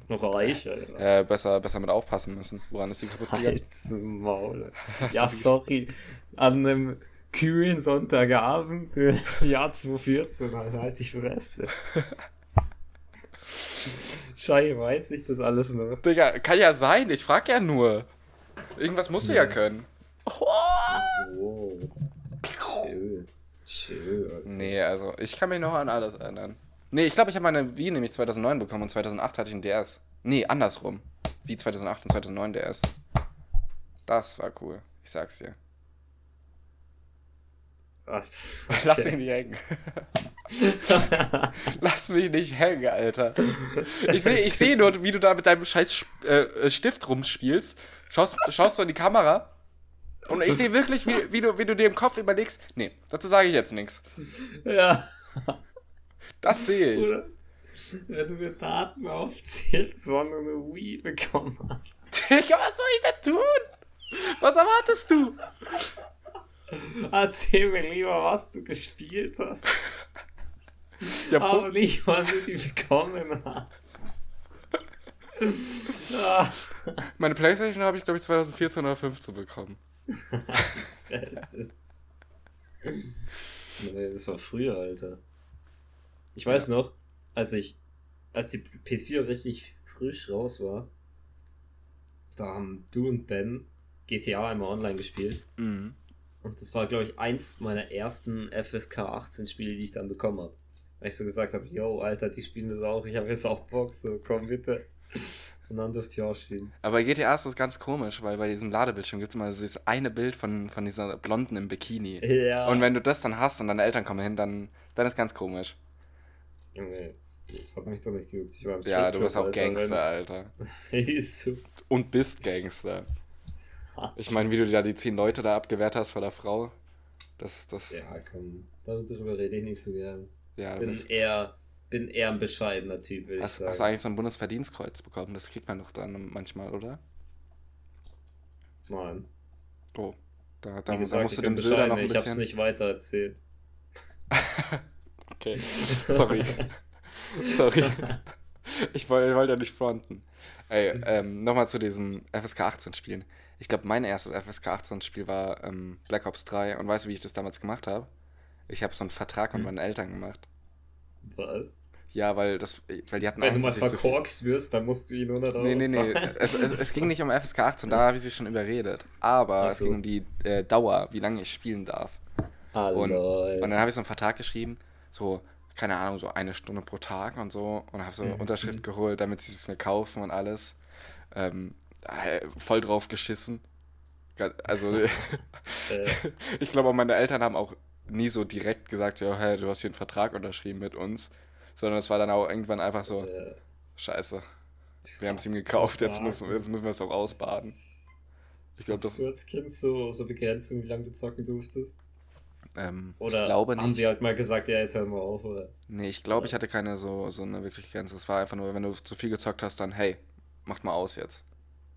Noch reich, Alter. Äh, besser, besser mit aufpassen müssen. Woran ist die kaputt gegangen? Halt's Maul. ja, sorry. An einem kühlen Sonntagabend im Jahr 2014, Alter, halt die Fresse. Schei, weiß ich das alles noch. Digga, kann ja sein, ich frag ja nur. Irgendwas musst du ja, ja können. Oh. oh. Chill. Alter. Nee, also ich kann mich noch an alles erinnern. Nee, ich glaube, ich habe meine Wii nämlich 2009 bekommen und 2008 hatte ich einen DS. Nee, andersrum. Wie 2008 und 2009 DS. Das war cool, ich sag's dir. Okay. Lass mich nicht hängen. Lass mich nicht hängen, Alter. Ich sehe ich seh nur, wie du da mit deinem scheiß äh, Stift rumspielst. Schaust, schaust du in die Kamera. Und ich sehe wirklich, wie, wie, du, wie du dir im Kopf überlegst. Nee, dazu sage ich jetzt nichts. Ja. Das sehe ich. Oder wenn du mir Daten aufzählst, wann du eine Wii bekommen hast. Digga, was soll ich da tun? Was erwartest du? Erzähl mir lieber, was du gespielt hast. Ja, Aber nicht, wann du die bekommen hast. ah. Meine Playstation habe ich, glaube ich, 2014 oder 2015 bekommen. nee, das war früher, Alter. Ich weiß ja. noch, als ich, als die PS4 richtig frisch raus war, da haben du und Ben GTA einmal online gespielt. Mhm. Und das war, glaube ich, eins meiner ersten FSK 18 Spiele, die ich dann bekommen habe. Weil ich so gesagt habe, yo, Alter, die spielen das auch, ich habe jetzt auch Bock, so komm bitte. Und dann durfte ich auch spielen. Aber bei GTA ist das ganz komisch, weil bei diesem Ladebildschirm gibt es immer dieses eine Bild von, von dieser Blonden im Bikini. Ja. Und wenn du das dann hast und deine Eltern kommen hin, dann, dann ist ganz komisch. Das hat mich doch nicht geübt. Ich war im ja, du bist auch Alter, Gangster, Alter. und bist Gangster. Ich meine, wie du da die zehn Leute da abgewehrt hast vor der Frau. Das, das. Ja, komm, darüber rede ich nicht so gern. Ja, bin eher, bin eher ein bescheidener Typ, hast, ich sagen. Hast du eigentlich so ein Bundesverdienstkreuz bekommen? Das kriegt man doch dann manchmal, oder? Nein. Oh, da, da, gesagt, da musst du dem Söder noch ein bisschen... Ich hab's nicht weiter erzählt. okay, sorry. sorry. Ich wollte wollt ja nicht fronten. Ey, ähm, nochmal zu diesem FSK 18 Spielen. Ich glaube, mein erstes FSK 18 Spiel war ähm, Black Ops 3 und weißt du, wie ich das damals gemacht habe? Ich habe so einen Vertrag mit hm. meinen Eltern gemacht. Was? Ja, weil das, weil die hatten Wenn Angst, du mal verkorkst wirst, dann musst du ihn 100 Euro Nee, nee, nee. es, es, es, ging nicht um FSK 18, da habe ich sie schon überredet. Aber so. es ging um die äh, Dauer, wie lange ich spielen darf. Hallo. Und, und dann habe ich so einen Vertrag geschrieben, so, keine Ahnung, so eine Stunde pro Tag und so. Und habe so eine mhm. Unterschrift geholt, damit sie es mir kaufen und alles. Ähm, voll drauf geschissen. Also, äh. ich glaube, meine Eltern haben auch nie so direkt gesagt, ja, hey, du hast hier einen Vertrag unterschrieben mit uns, sondern es war dann auch irgendwann einfach so, äh. scheiße, wir haben es ihm gekauft, jetzt müssen, jetzt müssen wir es auch ausbaden. Ich glaube, das. du als Kind so, so Begrenzung, wie lange du zocken durftest? Ähm, oder ich glaube nicht. haben sie halt mal gesagt, ja, jetzt hör mal auf, oder? Nee, ich glaube, ich hatte keine so, so eine wirklich Grenze. Es war einfach nur, wenn du zu viel gezockt hast, dann, hey, macht mal aus jetzt.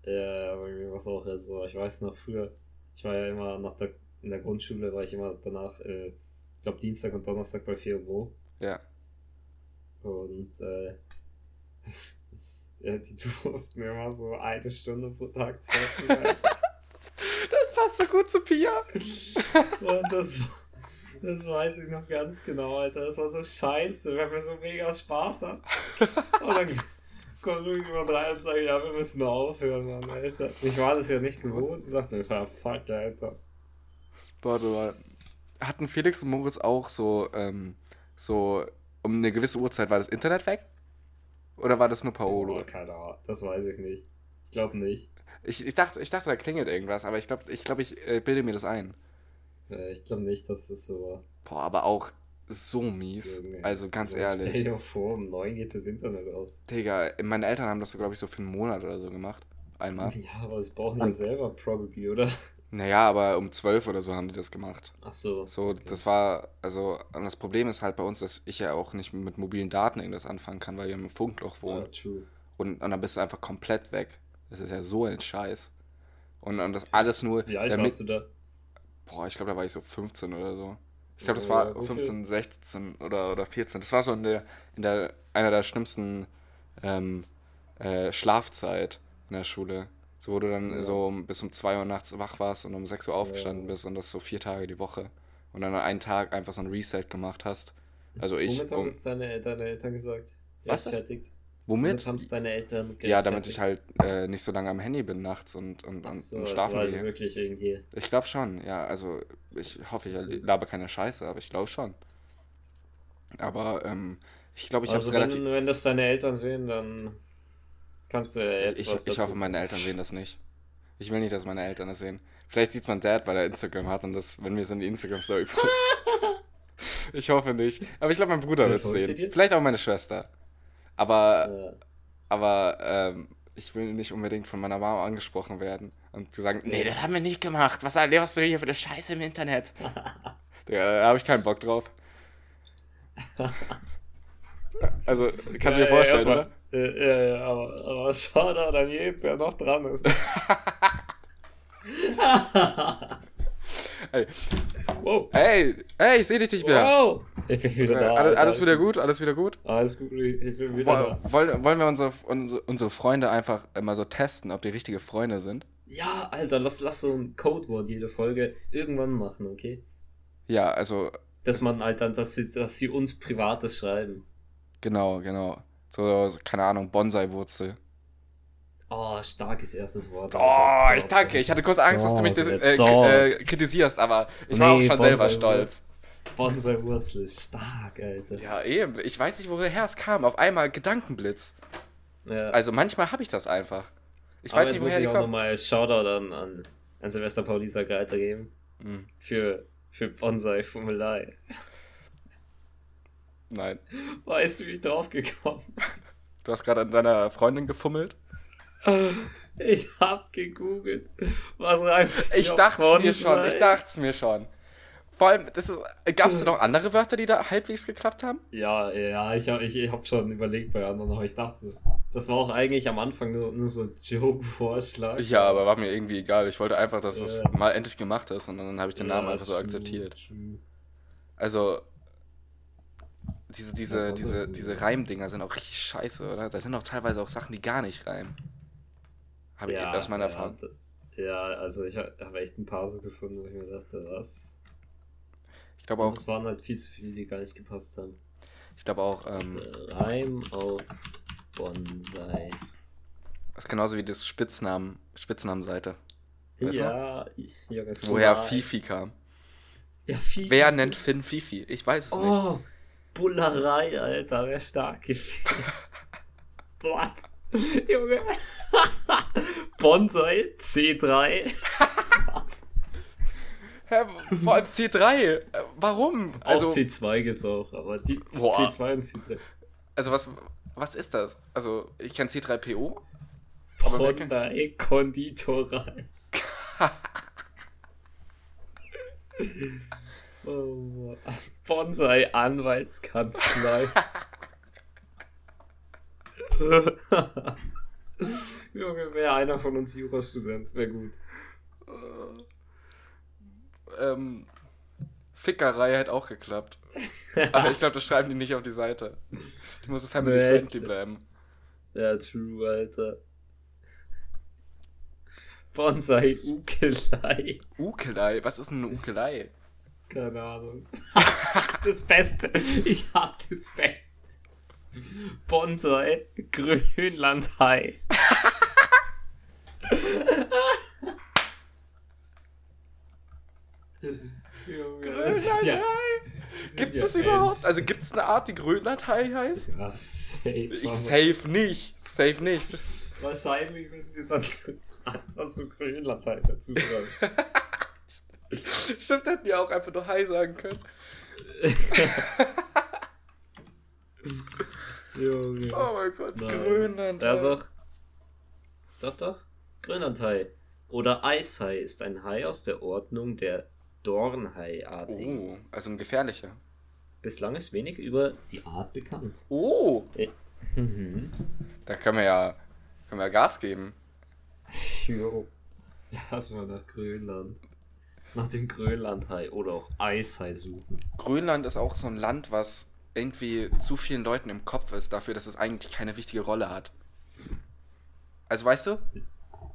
Ja, bei mir war es auch so. Ich weiß noch früher, ich war ja immer nach der, in der Grundschule, war ich immer danach, äh, ich glaube Dienstag und Donnerstag bei 4 Uhr. Ja. Und äh, ja, die durften immer so eine Stunde pro Tag zocken. das passt so gut zu Pia. und das, das weiß ich noch ganz genau, Alter. Das war so scheiße, wenn wir so mega Spaß hatten. Und dann kommt irgendjemand rein und sagt, ja, wir müssen aufhören, Mann, Alter. Ich war das ja nicht gewohnt. Ich dachte mir, fuck, Alter. Warte mal. Hatten Felix und Moritz auch so, ähm, so um eine gewisse Uhrzeit war das Internet weg? Oder war das nur Paolo? Oh, keine Ahnung, das weiß ich nicht. Ich glaube nicht. Ich, ich, dachte, ich dachte, da klingelt irgendwas, aber ich glaube, ich, glaub, ich äh, bilde mir das ein. Äh, ich glaube nicht, dass das so war. Boah, aber auch so mies. Junge. Also ganz ja, ehrlich. Stell dir vor, um 9 geht das Internet aus. Digga, meine Eltern haben das so, glaube ich, so für einen Monat oder so gemacht. Einmal. Ja, aber das brauchen wir selber, probably, oder? Naja, aber um 12 oder so haben die das gemacht. Ach so. So, okay. das war, also, das Problem ist halt bei uns, dass ich ja auch nicht mit mobilen Daten irgendwas anfangen kann, weil wir im Funkloch wohnen. Ja, true. Und, und dann bist du einfach komplett weg. Das ist ja so ein Scheiß. Und, und das alles nur. Wie alt damit, warst du da? Boah, ich glaube, da war ich so 15 oder so. Ich glaube, das war 15, 16 oder, oder 14. Das war so in der, in der einer der schlimmsten ähm, äh, Schlafzeit in der Schule. So, wo du dann ja. so bis um 2 Uhr nachts wach warst und um 6 Uhr aufgestanden ja. bist und das so vier Tage die Woche. Und dann einen Tag einfach so ein Reset gemacht hast. Also ich. Womit um, haben es deine, deine Eltern gesagt? Was? Fertigt. Womit? Womit haben es deine Eltern Ja, damit ich halt äh, nicht so lange am Handy bin nachts und, und, und, so, und schlafen also wirklich irgendwie. Ich glaube schon, ja. Also ich hoffe, ich labe keine Scheiße, aber ich glaube schon. Aber ähm, ich glaube, ich also habe es relativ. Wenn das deine Eltern sehen, dann kannst du jetzt ich, was Ich, ich hoffe, meine Eltern sehen das nicht. Ich will nicht, dass meine Eltern das sehen. Vielleicht sieht mein Dad, weil er Instagram hat und das, wenn wir es in die Instagram-Story posten. ich hoffe nicht. Aber ich glaube, mein Bruder wird es sehen. Vielleicht auch meine Schwester. Aber, ja. aber ähm, ich will nicht unbedingt von meiner Mama angesprochen werden und sagen, nee, das haben wir nicht gemacht. Was was du hier für eine Scheiße im Internet? da habe ich keinen Bock drauf. Also, kannst du dir vorstellen, ja, oder? Ja, ja, aber, aber schade an jeden, der noch dran ist. Ey. Wow. Ey, ey, ich sehe dich nicht mehr. Wow. Ich bin wieder da. Alles, alles wieder gut? Alles wieder gut? Alles gut, ich bin wieder da. Wollen, wollen wir unsere, unsere, unsere Freunde einfach mal so testen, ob die richtige Freunde sind? Ja, Alter, lass, lass so ein Codewort jede Folge irgendwann machen, okay? Ja, also. Dass man dann, dass sie, dass sie uns Privates schreiben. Genau, genau. So, keine Ahnung, Bonsai-Wurzel. Oh, starkes erstes Wort. Alter. Oh, ich danke. Ich hatte kurz Angst, dass du mich äh, äh, kritisierst, aber ich war auch schon selber stolz. Bonsai-Wurzel ist stark, Alter. Ja, eben. Ich weiß nicht, woher es kam. Auf einmal Gedankenblitz. Ja. Also manchmal habe ich das einfach. Ich aber weiß nicht, woher die kommt. Ich auch nochmal Shoutout an, an, an Silvester Paulisa weitergeben. Mhm. Für, für Bonsai-Fummelei. Nein. Weißt du, wie ich drauf gekommen Du hast gerade an deiner Freundin gefummelt? Ich hab gegoogelt. Was reimt Ich dachte mir schon, ich dachte mir schon. Vor allem, gab es noch andere Wörter, die da halbwegs geklappt haben? Ja, ja, ich habe ich, ich hab schon überlegt bei anderen, aber ich dachte, das war auch eigentlich am Anfang nur, nur so ein Joke-Vorschlag. Ja, aber war mir irgendwie egal. Ich wollte einfach, dass es mal endlich gemacht ist und dann habe ich den ja, Namen einfach so akzeptiert. True. Also, diese, diese, diese, diese Reimdinger sind auch richtig scheiße, oder? Da sind auch teilweise auch Sachen, die gar nicht reimen. Habe ja, ich aus meiner Erfahrung. Ja, also ich habe echt ein paar so gefunden, wo ich mir dachte, was? Ich glaube auch. Es waren halt viel zu viele, die gar nicht gepasst haben. Ich glaube auch. Ähm, Reim auf Bonsai. Das ist genauso wie das Spitznamen, Spitznamenseite. Weißt ja, ja Woher Fifi kam. Ja, Fifi. Wer nennt Finn Fifi? Ich weiß es oh, nicht. Bullerei, Alter, wer stark gewesen. Was? Junge. Bonsai C3. Hä, vor allem C3? Warum? Also, auch C2 gibt's auch, aber die boah. C2 und C3. Also was, was ist das? Also ich kenne C3PO. Bonsai Konditorei. oh, Bonsai Anwaltskanzlei. Junge, wäre einer von uns Jurastudent, wäre gut. Ähm, Fickerei hätte auch geklappt. Aber ich glaube, das schreiben die nicht auf die Seite. Ich muss family-friendly bleiben. Ja, true, Alter. Bonsai Ukelei. Ukelei? Was ist denn eine Ukelei? Keine Ahnung. das Beste. Ich hab das Beste. Bonsai Grönland das ist ja. Gibt es das überhaupt? Also gibt es eine Art, die Grönlandhai heißt? Ja, safe. Ich, safe nicht. Safe nicht. Wahrscheinlich, wenn sie dann einfach so Grönlandhai dazu sagen. Stimmt, hätten die auch einfach nur Hai sagen können. Junge. Oh mein Gott, nice. Grönland. Ja, doch. Doch, doch. Grönlandhai. Oder Eishai ist ein Hai aus der Ordnung der Dornhai-artigen. Oh, also ein gefährlicher. Bislang ist wenig über die Art bekannt. Oh! Äh, mhm. Da können wir ja, können wir ja Gas geben. Jo. Lass mal nach Grönland. Nach dem Grönlandhai oder auch Eishai suchen. Grönland ist auch so ein Land, was irgendwie zu vielen Leuten im Kopf ist, dafür, dass es eigentlich keine wichtige Rolle hat. Also weißt du?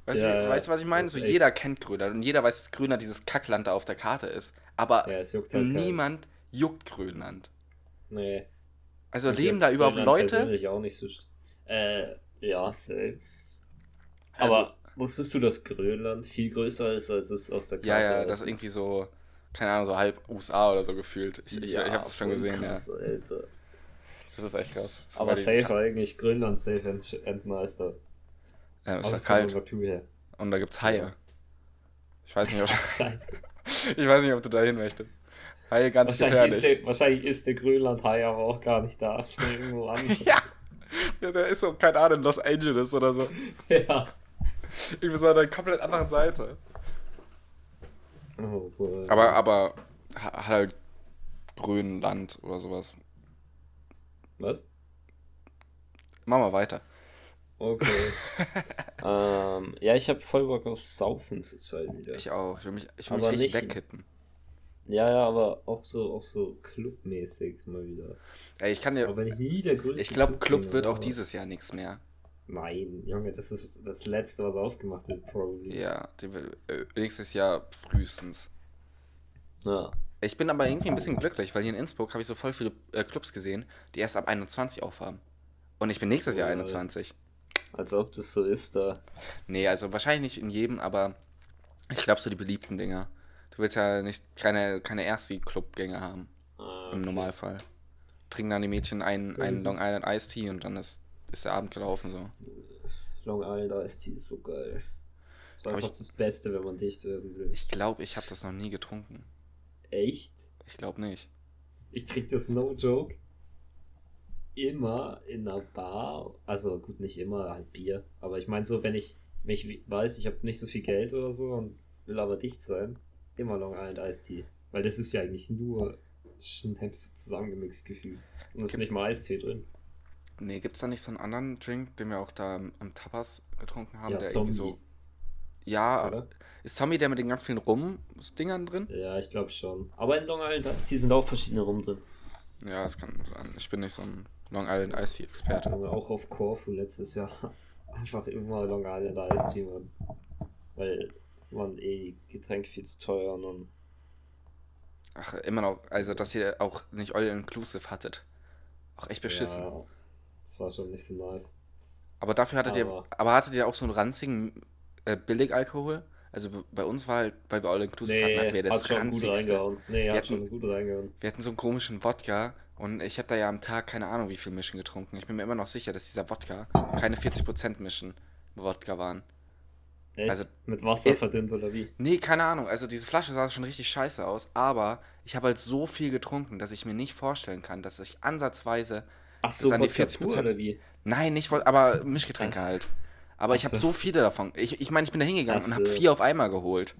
Weißt, ja, du, weißt du, was ich meine? So jeder kennt Grönland und jeder weiß, dass Grönland dieses Kackland da auf der Karte ist. Aber ja, juckt halt niemand kein. juckt Grönland. Nee. Also ich leben da überhaupt Grönland Leute? Ich auch nicht so. Äh, ja, safe. Also, Aber wusstest du, dass Grönland viel größer ist, als es auf der Karte ist? Ja, ja, das ist irgendwie so, keine Ahnung, so halb USA oder so gefühlt. Ich, ja, ich, ich hab's schon gesehen, krass, ja. Alter. Das ist echt krass. Das Aber safe eigentlich Grönland safe Endmeister. Ja, ist ja kalt. Und da gibt's Haie. Ich weiß nicht, ob, Scheiße. ich weiß nicht, ob du da hin möchtest. Haie ganz wahrscheinlich gefährlich. Ist der, wahrscheinlich ist der Grönland-Hai aber auch gar nicht da. Ist irgendwo anders. ja. ja, der ist so, keine Ahnung, in Los Angeles oder so. Ja. Ich bin so an der komplett anderen Seite. Oh, boy. Aber, aber halt Grönland oder sowas. Was? Machen wir weiter. Okay. ähm, ja, ich habe voll Bock auf Saufen zurzeit wieder. Ich auch. Ich will mich, ich will mich nicht, wegkippen. Ja, ja, aber auch so, auch so clubmäßig mal wieder. Ja, ich kann ja. Aber wenn ich nie der größte Ich glaube, Club, Club wird auch dieses Jahr nichts mehr. Nein, Junge, das ist das letzte, was aufgemacht wird, probably. Ja, äh, nächstes Jahr frühestens. Ja. Ich bin aber irgendwie ein bisschen glücklich, weil hier in Innsbruck habe ich so voll viele äh, Clubs gesehen, die erst ab 21 aufhaben. Und ich bin nächstes Jahr 21. Als ob das so ist da. Nee, also wahrscheinlich nicht in jedem, aber ich glaube so die beliebten Dinger. Du willst ja nicht keine, keine Ersti-Clubgänge haben. Ah, okay. Im Normalfall. Trinken dann die Mädchen einen, einen Long Island Ice Tea und dann ist, ist der Abend gelaufen so. Long Island Ice Tea ist so geil. Das ist einfach ich, das Beste, wenn man dicht werden will. Ich glaube, ich habe das noch nie getrunken. Echt? Ich glaube nicht. Ich trinke das no joke immer in einer Bar, also gut, nicht immer, halt Bier, aber ich meine so, wenn ich mich weiß, ich habe nicht so viel Geld oder so und will aber dicht sein, immer Long Island Iced Tea. Weil das ist ja eigentlich nur Schnaps zusammengemixt gefühlt. Und es ist nicht mal Eistee drin. Nee, gibt es da nicht so einen anderen Drink, den wir auch da am Tapas getrunken haben, ja, der Zombie. irgendwie so. Ja, Oder? ist Zombie der mit den ganz vielen Rum-Dingern drin? Ja, ich glaube schon. Aber in Long Island Iced Tea sind auch verschiedene Rum drin. Ja, das kann sein. Ich bin nicht so ein Long Island Ice Tea Experte. Ja, auch auf Corfu letztes Jahr einfach immer Long Island Ice Tea, man. Weil man eh Getränk viel zu teuer und. Ach, immer noch, also dass ihr auch nicht All Inclusive hattet. Auch echt beschissen. Ja, das war schon nicht so nice. Aber dafür hattet aber ihr, aber hattet ihr auch so einen ranzigen äh, Billigalkohol? Also bei uns war halt, weil wir All Inclusive nee, hatten, hatten wir das hat schon ranzigste. gut reingehauen. Nee, wir hat hatten, schon gut reingehauen. Wir hatten so einen komischen Wodka und ich habe da ja am Tag keine Ahnung, wie viel Mischen getrunken. Ich bin mir immer noch sicher, dass dieser Wodka keine 40% Mischen Wodka waren. Echt? Also, Mit Wasser äh, verdünnt oder wie? Nee, keine Ahnung. Also diese Flasche sah schon richtig scheiße aus, aber ich habe halt so viel getrunken, dass ich mir nicht vorstellen kann, dass ich ansatzweise Ach so, an die 40 Prozent oder wie? Nein, nicht aber Mischgetränke Ach. halt. Aber ich habe so. viele davon. Ich, ich meine, ich bin da hingegangen Ach und habe vier auf einmal geholt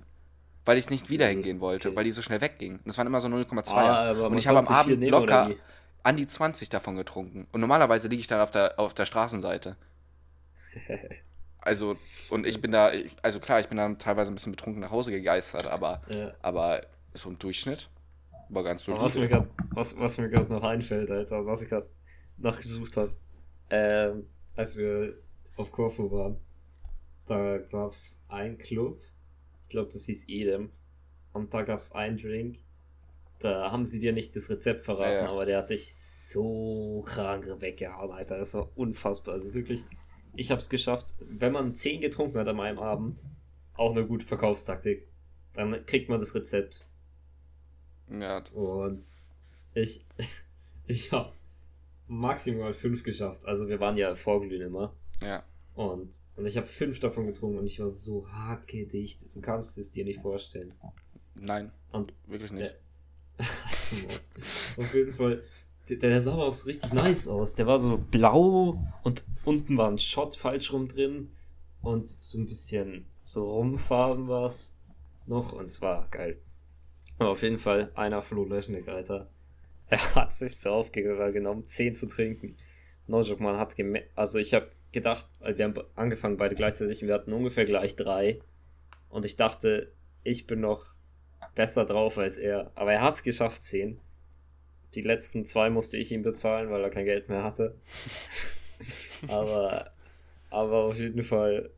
weil ich nicht wieder hingehen wollte, okay. weil die so schnell weggingen. Und das waren immer so 0,2. Ah, und ich habe am Abend locker an die 20 davon getrunken. Und normalerweise liege ich dann auf der, auf der Straßenseite. Also, und ich bin da, also klar, ich bin dann teilweise ein bisschen betrunken nach Hause gegeistert, aber, ja. aber so im Durchschnitt war ganz. Was was, was mir gerade noch einfällt, Alter, was ich gerade nachgesucht habe, ähm, als wir auf Corfu waren, da gab es einen Club, ich glaube, das hieß Edem, und da gab es einen Drink, da haben sie dir nicht das Rezept verraten, ja, ja. aber der hat dich so krank weggehauen, Alter. Das war unfassbar. Also wirklich, ich habe es geschafft. Wenn man 10 getrunken hat an einem Abend, auch eine gute Verkaufstaktik, dann kriegt man das Rezept. Ja. Das Und ich, ich habe maximal fünf geschafft. Also wir waren ja vorglühen immer. Ja. Und, und ich habe fünf davon getrunken und ich war so hart gedicht. Du kannst es dir nicht vorstellen. Nein. Und wirklich nicht. Der, auf jeden Fall. Der, der sah aber auch so richtig nice aus. Der war so blau und unten war ein Shot falsch rum drin und so ein bisschen so rumfarben war es noch und es war geil. Aber auf jeden Fall einer Flo Löschnick, Alter. Er hat sich zur Aufgabe genommen, 10 zu trinken. Nojok, man hat gemerkt, also ich habe gedacht, wir haben angefangen beide gleichzeitig, wir hatten ungefähr gleich drei. Und ich dachte, ich bin noch besser drauf als er. Aber er hat es geschafft, 10. Die letzten zwei musste ich ihm bezahlen, weil er kein Geld mehr hatte. aber, aber auf jeden Fall,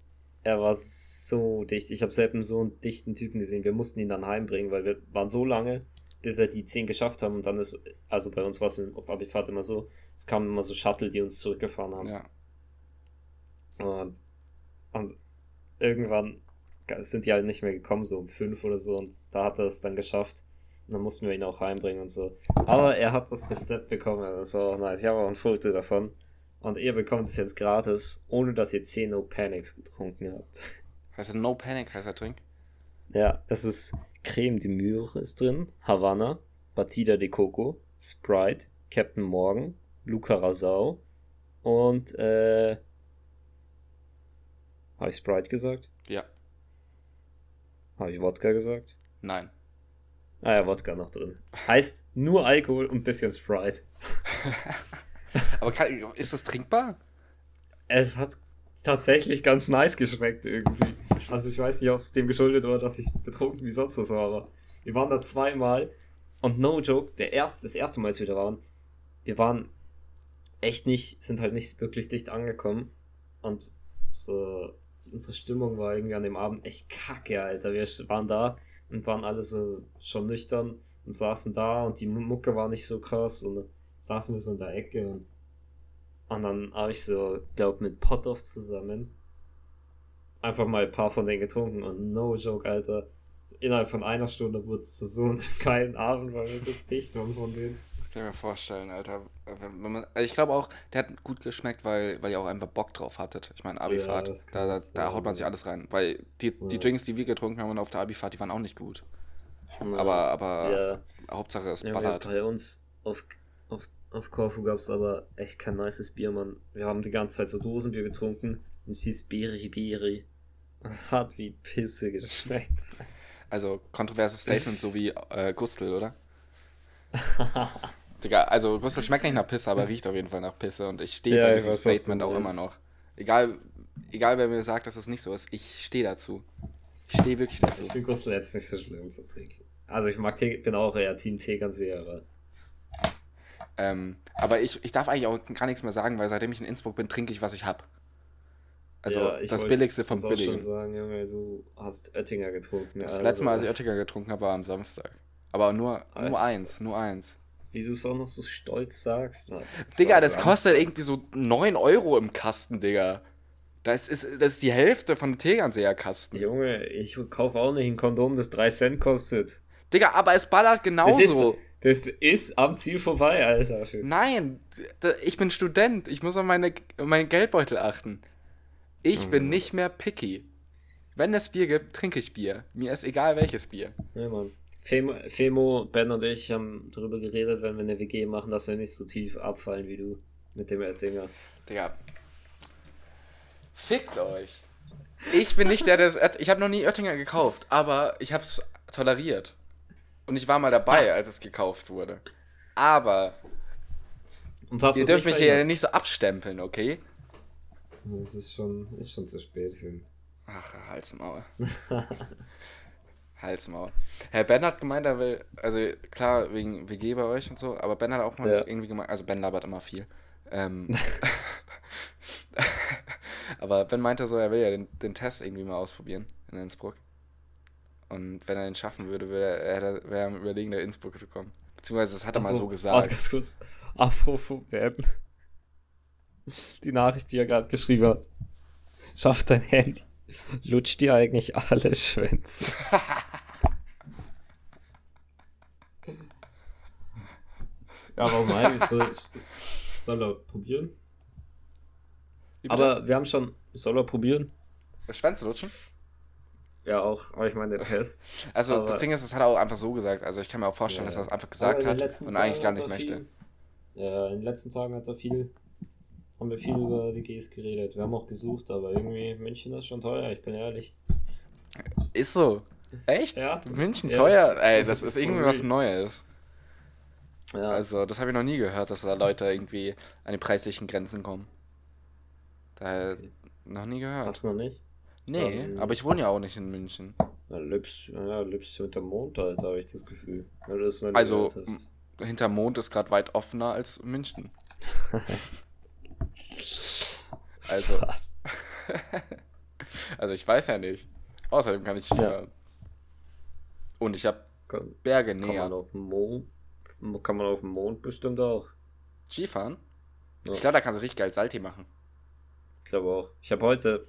er war so dicht. Ich habe selten so einen dichten Typen gesehen. Wir mussten ihn dann heimbringen, weil wir waren so lange bis er die 10 geschafft haben und dann ist, also bei uns war es auf Abifahrt immer so, es kamen immer so Shuttle, die uns zurückgefahren haben. Ja. Und, und irgendwann sind die halt nicht mehr gekommen, so um 5 oder so, und da hat er es dann geschafft. Und dann mussten wir ihn auch heimbringen und so. Aber er hat das Rezept bekommen, das war auch nice. Ich habe auch ein Foto davon. Und ihr bekommt es jetzt gratis, ohne dass ihr 10 No Panics getrunken habt. Heißt er No Panic, heißt er Trink? Ja, es ist Creme de Mure ist drin, Havana, Batida de Coco, Sprite, Captain Morgan, Luca Rasau und äh, habe ich Sprite gesagt? Ja. Habe ich Wodka gesagt? Nein. Ah ja, Wodka noch drin. Heißt nur Alkohol und ein bisschen Sprite. Aber kann, ist das trinkbar? Es hat tatsächlich ganz nice geschmeckt irgendwie. Also ich weiß nicht, ob es dem geschuldet war, dass ich betrunken wie sonst was war, aber wir waren da zweimal und no joke, der erste, das erste Mal, als wir da waren, wir waren echt nicht, sind halt nicht wirklich dicht angekommen und so, unsere Stimmung war irgendwie an dem Abend echt kacke, Alter. Wir waren da und waren alle so schon nüchtern und saßen da und die Mucke war nicht so krass und saßen wir so in der Ecke und, und dann habe ich so, glaub mit Potoff zusammen einfach mal ein paar von denen getrunken und no joke, Alter. Innerhalb von einer Stunde wurde es zu so einem geilen Abend, weil wir so dicht waren von denen. Das kann ich mir vorstellen, Alter. Wenn man, also ich glaube auch, der hat gut geschmeckt, weil, weil ihr auch einfach Bock drauf hattet. Ich meine, Abifahrt, ja, da, da, da haut man sich alles rein. Weil die, ja. die Drinks, die wir getrunken haben auf der Abifahrt, die waren auch nicht gut. Ja. Aber, aber Hauptsache es ballert. Bei uns auf, auf, auf Korfu gab es aber echt kein nices Bier, Mann. Wir haben die ganze Zeit so Dosenbier getrunken und es hieß Beri Beri. Hat wie Pisse geschmeckt. Also kontroverses Statement, so wie äh, Gustel, oder? Digga, also Gustel schmeckt nicht nach Pisse, aber riecht auf jeden Fall nach Pisse und ich stehe ja, bei diesem weiß, Statement auch immer noch. Egal, egal wer mir sagt, dass es nicht so ist, ich stehe dazu. Ich stehe wirklich dazu. Ich finde Gustel jetzt nicht so schlimm zu trinken. Also ich mag Tee, bin auch eher Team Tegernseher, aber. Ähm, aber ich, ich darf eigentlich auch gar nichts mehr sagen, weil seitdem ich in Innsbruck bin, trinke ich, was ich habe. Also ja, das Billigste vom Billigen. Ich sagen, Junge, du hast Oettinger getrunken. Das also. letzte Mal, als ich Oettinger getrunken habe, war am Samstag. Aber nur, nur eins, nur eins. Wie du es auch noch so stolz sagst. Mann. Digga, das kostet irgendwie so 9 Euro im Kasten, Digga. Das ist, das ist die Hälfte von dem Tegernseher-Kasten. Junge, ich kaufe auch nicht ein Kondom, das 3 Cent kostet. Digga, aber es ballert genauso. Das ist, das ist am Ziel vorbei, Alter. Nein, ich bin Student. Ich muss auf meine, meinen Geldbeutel achten. Ich mhm. bin nicht mehr picky. Wenn es Bier gibt, trinke ich Bier. Mir ist egal welches Bier. Ja, Mann. Femo, Femo, Ben und ich haben darüber geredet, wenn wir eine WG machen, dass wir nicht so tief abfallen wie du mit dem Oettinger. Digga. Fickt euch. Ich bin nicht der, der das. Ich habe noch nie Oettinger gekauft, aber ich habe es toleriert. Und ich war mal dabei, als es gekauft wurde. Aber. ihr dürft mich hier nicht so abstempeln, okay? Es ist schon, ist schon zu spät für ihn. Ach, Halsmaul. Halsmaul. Herr Ben hat gemeint, er will, also klar, wegen WG bei euch und so, aber Ben hat auch mal ja. irgendwie gemeint, also Ben labert immer viel. Ähm, aber Ben meinte so, er will ja den, den Test irgendwie mal ausprobieren in Innsbruck. Und wenn er den schaffen würde, wäre er, wär er am Überlegen, nach Innsbruck zu kommen. Beziehungsweise das hat er mal so gesagt. Ganz kurz. Apropos Ben. Die Nachricht, die er gerade geschrieben hat. Schafft dein Handy. Lutscht dir eigentlich alle Ja, warum eigentlich? So, soll er probieren? Aber wir haben schon. Soll er probieren? Schwänze lutschen? Ja, auch, aber ich meine den Test. Also aber das Ding ist, das hat er auch einfach so gesagt. Also ich kann mir auch vorstellen, ja. dass er es einfach gesagt hat und eigentlich gar nicht möchte. Viel, ja, in den letzten Tagen hat er viel, haben wir viel über WGs geredet. Wir haben auch gesucht, aber irgendwie München ist schon teuer, ich bin ehrlich. Ist so. Echt? Ja. München ja, teuer? Ey, das ist irgendwie was Neues. Ja. Also, das habe ich noch nie gehört, dass da Leute irgendwie an die preislichen Grenzen kommen. Da noch nie gehört. Hast du noch nicht? Nee, ähm, aber ich wohne ja auch nicht in München. Ja, lebst, ja, lebst du hinterm Mond, Alter, habe ich das Gefühl. Ja, das also, hinterm Mond ist gerade weit offener als München. also. also, ich weiß ja nicht. Außerdem kann ich Skifahren. Ja. Und ich habe Berge näher. Kann man auf dem Mond, kann man auf dem Mond bestimmt auch. Skifahren? Ja. Ich glaube, da kannst du richtig geil Salti machen. Ich glaube auch. Ich habe heute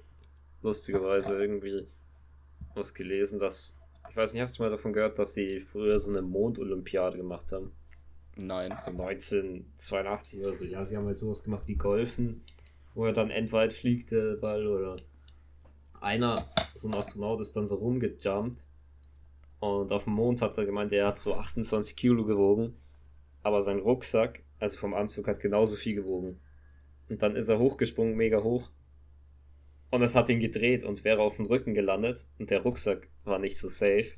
lustigerweise irgendwie was gelesen, dass. Ich weiß nicht, hast du mal davon gehört, dass sie früher so eine Mondolympiade gemacht haben? Nein. So 1982 oder so. Ja, sie haben halt sowas gemacht wie Golfen, wo er dann endweit fliegt, der Ball, oder einer, so ein Astronaut, ist dann so rumgejumpt. Und auf dem Mond hat er gemeint, er hat so 28 Kilo gewogen. Aber sein Rucksack, also vom Anzug, hat genauso viel gewogen. Und dann ist er hochgesprungen, mega hoch. Und es hat ihn gedreht und wäre auf dem Rücken gelandet. Und der Rucksack war nicht so safe.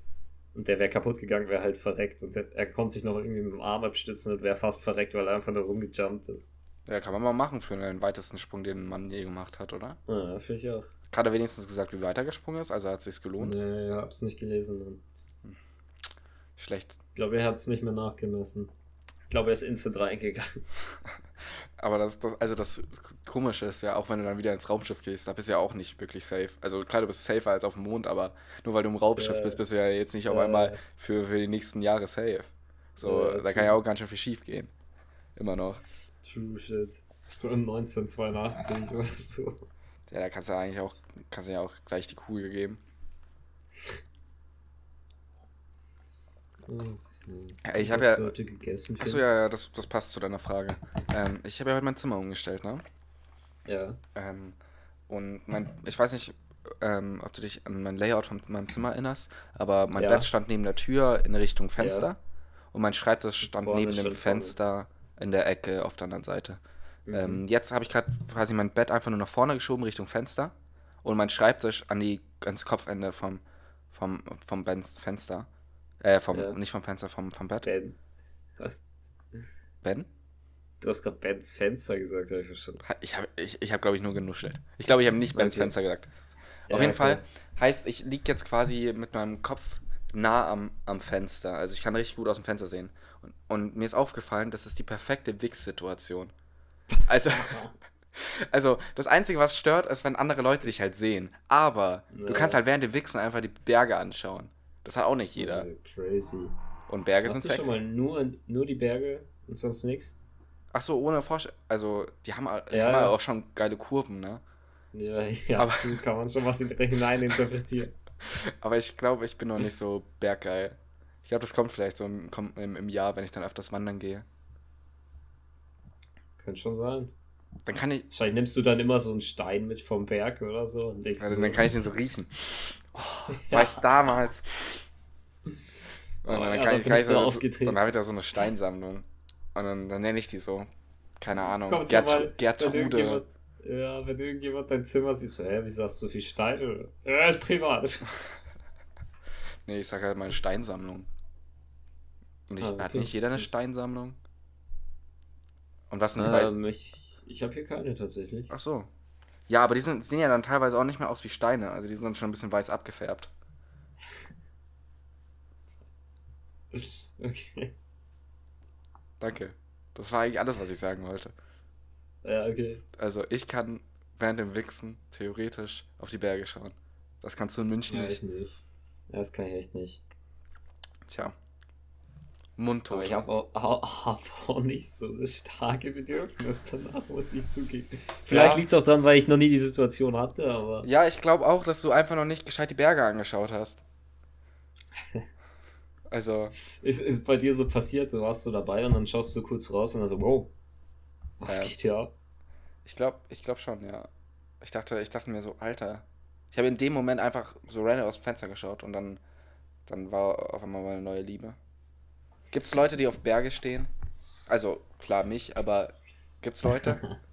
Und der wäre kaputt gegangen, wäre halt verreckt. Und der, er konnte sich noch irgendwie mit dem Arm abstützen und wäre fast verreckt, weil er einfach nur rumgejumpt ist. Ja, kann man mal machen für den weitesten Sprung, den man je gemacht hat, oder? Ja, finde ich auch. Hat er wenigstens gesagt, wie weit er gesprungen ist? Also hat es sich gelohnt? Nee, ja, hab's nicht gelesen. Hm. Schlecht. Ich glaube, er hat es nicht mehr nachgemessen. Ich glaube, er ist instant reingegangen. Aber das, das, also das Komische ist ja, auch wenn du dann wieder ins Raumschiff gehst, da bist du ja auch nicht wirklich safe. Also klar, du bist safer als auf dem Mond, aber nur weil du im Raumschiff ja, bist, bist du ja jetzt nicht ja, auf einmal für, für die nächsten Jahre safe. So, ja, da kann ja auch ganz schön viel schief gehen. Immer noch. True shit. Für 1982 oder so. Ja, da kannst du ja eigentlich auch, kannst du ja auch gleich die Kugel geben. Oh. Ja, ich habe ja. Achso, ja, ja, das, das passt zu deiner Frage. Ähm, ich habe ja heute mein Zimmer umgestellt, ne? Ja. Ähm, und mein, ich weiß nicht, ähm, ob du dich an mein Layout von meinem Zimmer erinnerst, aber mein ja. Bett stand neben der Tür in Richtung Fenster ja. und mein Schreibtisch stand Vorne neben dem Fenster. In der Ecke auf der anderen Seite. Mhm. Ähm, jetzt habe ich gerade quasi mein Bett einfach nur nach vorne geschoben Richtung Fenster und mein Schreibtisch an die, ans Kopfende vom, vom, vom Fenster. Äh, vom, ja. nicht vom Fenster, vom, vom Bett. Ben. Was? Ben? Du hast gerade Bens Fenster gesagt, habe ich verstanden. Ich habe, ich, ich hab, glaube ich, nur genuschelt. Ich glaube, ich habe nicht Bens okay. Fenster gesagt. Ja, Auf jeden okay. Fall heißt, ich liege jetzt quasi mit meinem Kopf nah am, am Fenster. Also ich kann richtig gut aus dem Fenster sehen. Und, und mir ist aufgefallen, das ist die perfekte Wix-Situation. Also, also, das Einzige, was stört, ist, wenn andere Leute dich halt sehen. Aber ja. du kannst halt während dem Wichsen einfach die Berge anschauen. Das hat auch nicht jeder. crazy. Und Berge Hast sind du sexy. schon mal nur, nur die Berge und sonst nichts? Ach so, ohne Vorstellung. Also, die haben, die ja, haben ja. auch schon geile Kurven, ne? Ja, ja, aber kann man schon was hinein interpretieren. aber ich glaube, ich bin noch nicht so berggeil. Ich glaube, das kommt vielleicht so im, im, im Jahr, wenn ich dann öfters wandern gehe. Könnte schon sein. Dann kann ich. Wahrscheinlich nimmst du dann immer so einen Stein mit vom Berg oder so. Und ja, dann, dann kann ich den so riechen. Oh, ja. Weißt damals. Und dann, kann ich, kann ich so, dann habe ich da so eine Steinsammlung. Und dann, dann nenne ich die so. Keine Ahnung. Kommst Gert, mal, Gertrude. Wenn ja, wenn irgendjemand dein Zimmer sieht, so, hä, wieso hast du so viel Steine? Ja, ist privat. nee, ich sag halt meine Steinsammlung. Und ich, ah, okay. hat nicht jeder eine Steinsammlung? Und was sind die ähm, ich, ich habe hier keine tatsächlich. Ach so. Ja, aber die sind, sehen ja dann teilweise auch nicht mehr aus wie Steine. Also die sind dann schon ein bisschen weiß abgefärbt. Okay. Danke. Das war eigentlich alles, was ich sagen wollte. Ja, okay. Also ich kann während dem Wichsen theoretisch auf die Berge schauen. Das kannst du in München ja, nicht. Ich nicht. Ja, das kann ich echt nicht. Tja. Mundtot. Aber ich habe auch, auch, hab auch, nicht so das starke Bedürfnis danach, muss ich zugeben. Vielleicht ja. liegt es auch daran, weil ich noch nie die Situation hatte, aber. Ja, ich glaube auch, dass du einfach noch nicht gescheit die Berge angeschaut hast. Also. Ist, ist bei dir so passiert, du warst so dabei und dann schaust du kurz raus und dann so, wow, was äh, geht hier ab? Ich glaube ich glaub schon, ja. Ich dachte, ich dachte mir so, Alter. Ich habe in dem Moment einfach so random aus dem Fenster geschaut und dann, dann war auf einmal meine neue Liebe. Gibt es Leute, die auf Berge stehen? Also, klar mich, aber gibt es Leute?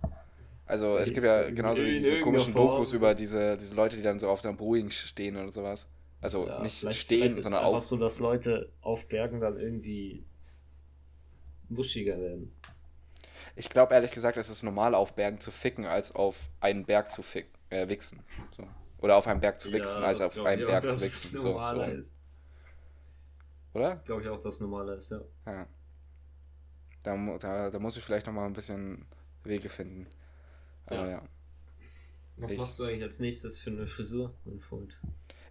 Also es gibt ja genauso wie diese komischen Dokus über diese, diese Leute, die dann so auf der Boeing stehen oder sowas. Also ja, nicht vielleicht, stehen, vielleicht sondern auf. so, dass Leute auf Bergen dann irgendwie wuschiger werden. Ich glaube ehrlich gesagt, es ist normal auf Bergen zu ficken, als auf einen Berg zu ficken, äh, wichsen. So. Oder auf einen Berg zu wichsen, ja, als auf einen Berg zu wichsen. So, so. Ist. Oder? Glaube ich auch, dass es normaler ist, ja. ja. Da, da, da muss ich vielleicht nochmal ein bisschen Wege finden. Aber ja. ja. Was ich, machst du eigentlich als nächstes für eine Frisur, mein Freund?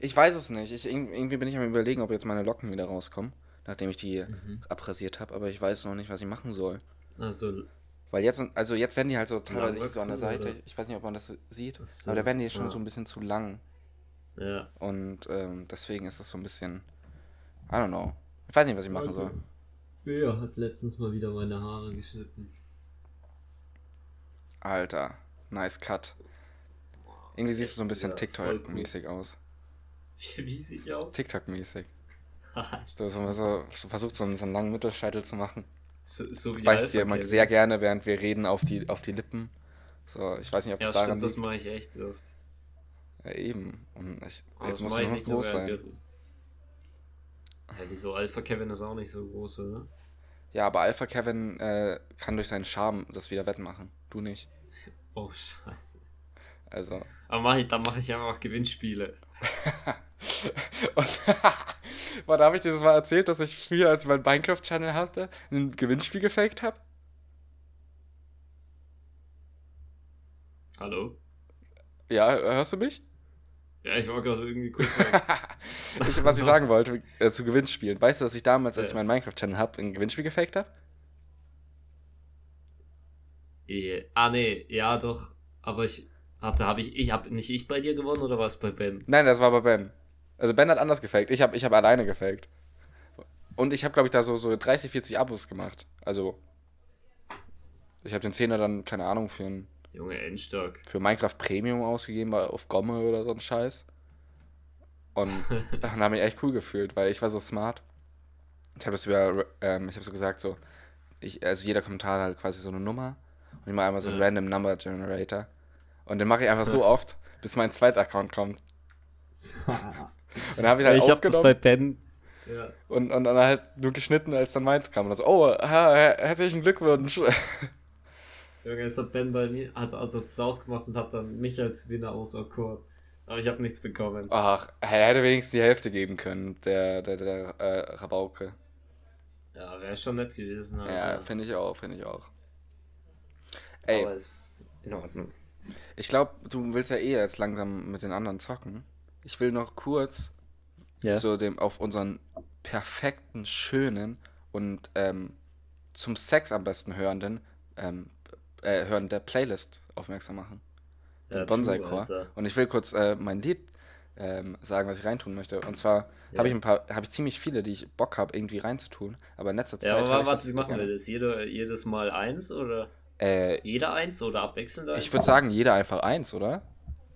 Ich weiß es nicht. Ich, irgendwie bin ich am überlegen, ob jetzt meine Locken wieder rauskommen, nachdem ich die mhm. abrasiert habe, aber ich weiß noch nicht, was ich machen soll. Also. Weil jetzt, also jetzt werden die halt so teilweise so an der Seite. Oder? Ich weiß nicht, ob man das sieht, so, aber da werden die schon ja. so ein bisschen zu lang. Ja. Und ähm, deswegen ist das so ein bisschen. I don't know. Ich weiß nicht, was ich machen soll. Ja, hat letztens mal wieder meine Haare geschnitten. Alter, nice cut. Irgendwie siehst du so ein bisschen TikTok-mäßig aus. Wie, sieht ich aus? TikTok-mäßig. du so, so, so versucht so einen, so einen langen Mittelscheitel zu machen. So, so wie Beißt dir immer sehr gerne, während wir reden, auf die, auf die Lippen. So, ich weiß nicht, ob ja, daran stimmt, liegt. das mache ich echt oft. Ja, eben. Und ich, jetzt muss er noch groß sein. Ja, wieso? Alpha Kevin ist auch nicht so groß, oder? Ja, aber Alpha Kevin äh, kann durch seinen Charme das wieder wettmachen. Du nicht. Oh, scheiße. Also. Aber mach ich, dann mache ich einfach Gewinnspiele. Und Warte, habe ich dir das mal erzählt, dass ich früher, als ich meinen Minecraft-Channel hatte, ein Gewinnspiel gefaked habe? Hallo? Ja, hörst du mich? Ja, ich war gerade irgendwie kurz. ich, was ich sagen wollte äh, zu Gewinnspielen. Weißt du, dass ich damals, als ich meinen Minecraft-Channel habe, ein Gewinnspiel gefaked habe? Ah, nee, ja, doch. Aber ich hatte, habe ich, ich habe nicht ich bei dir gewonnen oder war es bei Ben? Nein, das war bei Ben. Also Ben hat anders gefaked. Ich habe ich hab alleine gefaked. Und ich habe, glaube ich, da so, so 30, 40 Abos gemacht. Also, ich habe den Zehner dann, keine Ahnung, für ein Junge, Endstark. Für Minecraft Premium ausgegeben, auf Gomme oder so ein Scheiß. Und dann habe ich echt cool gefühlt, weil ich war so smart. Ich habe das über, ähm, ich habe so gesagt, so, ich, also jeder Kommentar hat halt quasi so eine Nummer. Und ich mache einmal so einen ja. Random Number Generator. Und den mache ich einfach so oft, bis mein zweiter Account kommt. und dann habe ich halt ich aufgenommen. Hab das bei Ben. Ja. Und, und dann halt nur geschnitten, als dann meins kam. Und so, oh, herzlichen Glückwunsch. Junge, es hat Ben bei mir, hat also das auch gemacht und hat dann mich als Winner auserkoren. Aber ich habe nichts bekommen. Ach, er hätte wenigstens die Hälfte geben können, der, der, der äh, Rabauke. Ja, wäre schon nett gewesen. Alter. Ja, finde ich auch, finde ich auch. Ey. Aber ist in Ordnung. Ich glaube, du willst ja eh jetzt langsam mit den anderen zocken. Ich will noch kurz yeah. zu dem, auf unseren perfekten, schönen und ähm, zum Sex am besten hörenden ähm, äh, hören der Playlist aufmerksam machen. Ja, Bonsai Core. Und ich will kurz äh, mein Lied ähm, sagen, was ich reintun möchte. Und zwar ja. habe ich ein paar, habe ich ziemlich viele, die ich Bock habe, irgendwie reinzutun. Aber in letzter Zeit. Ja, aber warte, wie machen wir das? Jede, jedes Mal eins oder? Äh, jeder eins oder abwechselnd eins? Ich würde sagen, jeder einfach eins, oder?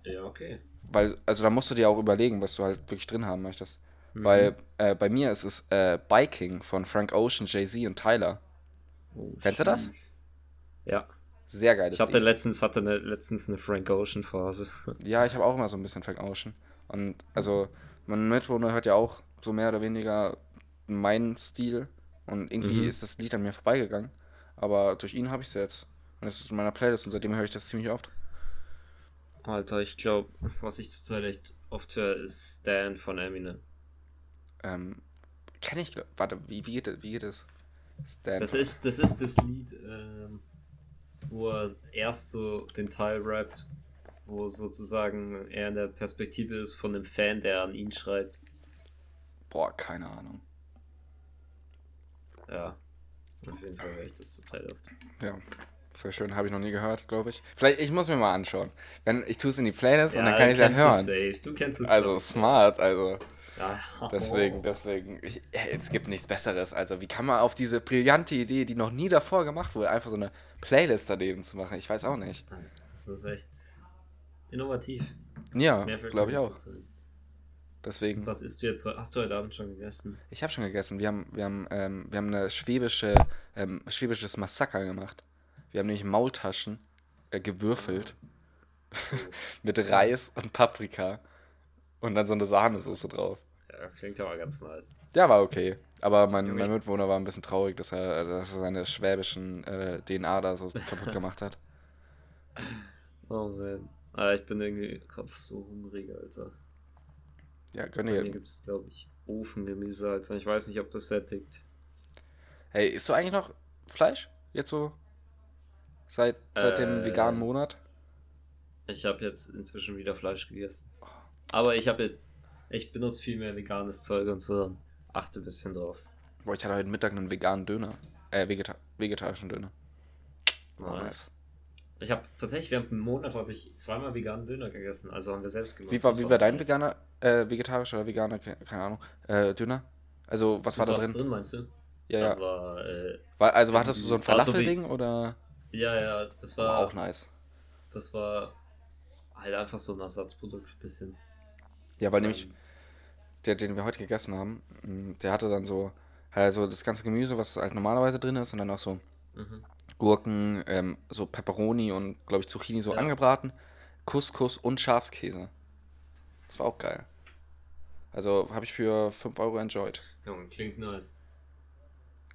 Ja, okay. Weil, also da musst du dir auch überlegen, was du halt wirklich drin haben möchtest. Mhm. Weil äh, bei mir ist es äh, Biking von Frank Ocean, Jay-Z und Tyler. Oh, Kennst du das? Ja. Sehr geiles Ich hatte letztens, hatte eine, letztens eine Frank Ocean Phase. Ja, ich habe auch immer so ein bisschen Frank Ocean. Und also, mein Mitwohner hört ja auch so mehr oder weniger meinen Stil. Und irgendwie mhm. ist das Lied an mir vorbeigegangen. Aber durch ihn habe ich es jetzt. Und es ist in meiner Playlist und seitdem höre ich das ziemlich oft. Alter, ich glaube, was ich zurzeit echt oft höre, ist Stan von Eminem. Ähm, kenne ich, warte, wie, wie, geht, wie geht es? Stan das, ist, das ist das Lied, ähm, wo er erst so den Teil rappt, wo sozusagen er in der Perspektive ist von einem Fan, der an ihn schreibt. Boah, keine Ahnung. Ja, auf jeden Fall höre ich das zurzeit oft. Ja, sehr schön, habe ich noch nie gehört, glaube ich. Vielleicht, ich muss mir mal anschauen. Wenn, ich tue es in die Playlist ja, und dann kann ich es ja hören. Safe. Du kennst es. Also smart, also. Ja. Deswegen, deswegen, ich, es gibt nichts Besseres. Also, wie kann man auf diese brillante Idee, die noch nie davor gemacht wurde, einfach so eine Playlist daneben zu machen? Ich weiß auch nicht. Das ist echt innovativ. Ja, glaube ich auch. Deswegen. Was isst du jetzt? Hast du heute Abend schon gegessen? Ich habe schon gegessen. Wir haben, wir haben, ähm, wir haben eine schwäbische, ähm, schwäbisches Massaker gemacht. Wir haben nämlich Maultaschen äh, gewürfelt. Oh. mit Reis und Paprika. Und dann so eine Sahnesoße drauf. Ja, klingt aber ganz nice. Ja, war okay. Aber mein, mein Mitwohner war ein bisschen traurig, dass er, dass er seine schwäbischen äh, DNA da so kaputt gemacht hat. Oh man. Ah, ich bin irgendwie gerade so hungrig, Alter. Ja, gönn dir. Hier gibt es, glaube ich, Ofengemüse, Alter. Ich weiß nicht, ob das sättigt. Hey, isst du eigentlich noch Fleisch? Jetzt so? Seit, seit äh, dem veganen Monat? Ich habe jetzt inzwischen wieder Fleisch gegessen. Aber ich habe jetzt, ich benutze viel mehr veganes Zeug und so. Achte ein bisschen drauf. Boah, ich hatte heute Mittag einen veganen Döner. Äh, vegeta vegetarischen Döner. Oh, nice. Ich habe tatsächlich, während einem Monat habe ich zweimal veganen Döner gegessen. Also haben wir selbst gemacht. Wie war, wie war dein nice. veganer, äh, vegetarischer oder veganer, keine Ahnung, äh, Döner? Also, was war da drin? drin, meinst du? Ja, ja. War, äh, war, also, hattest du so ein Falafel-Ding so oder? Ja, ja, das war. war auch nice. Das war halt einfach so ein Ersatzprodukt, ein bisschen. Ja, weil nämlich der, den wir heute gegessen haben, mm, der hatte dann so, halt also das ganze Gemüse, was halt normalerweise drin ist, und dann auch so mhm. Gurken, ähm, so Pepperoni und, glaube ich, Zucchini so ja. angebraten, Couscous und Schafskäse. Das war auch geil. Also habe ich für 5 Euro enjoyed. Ja, klingt nice.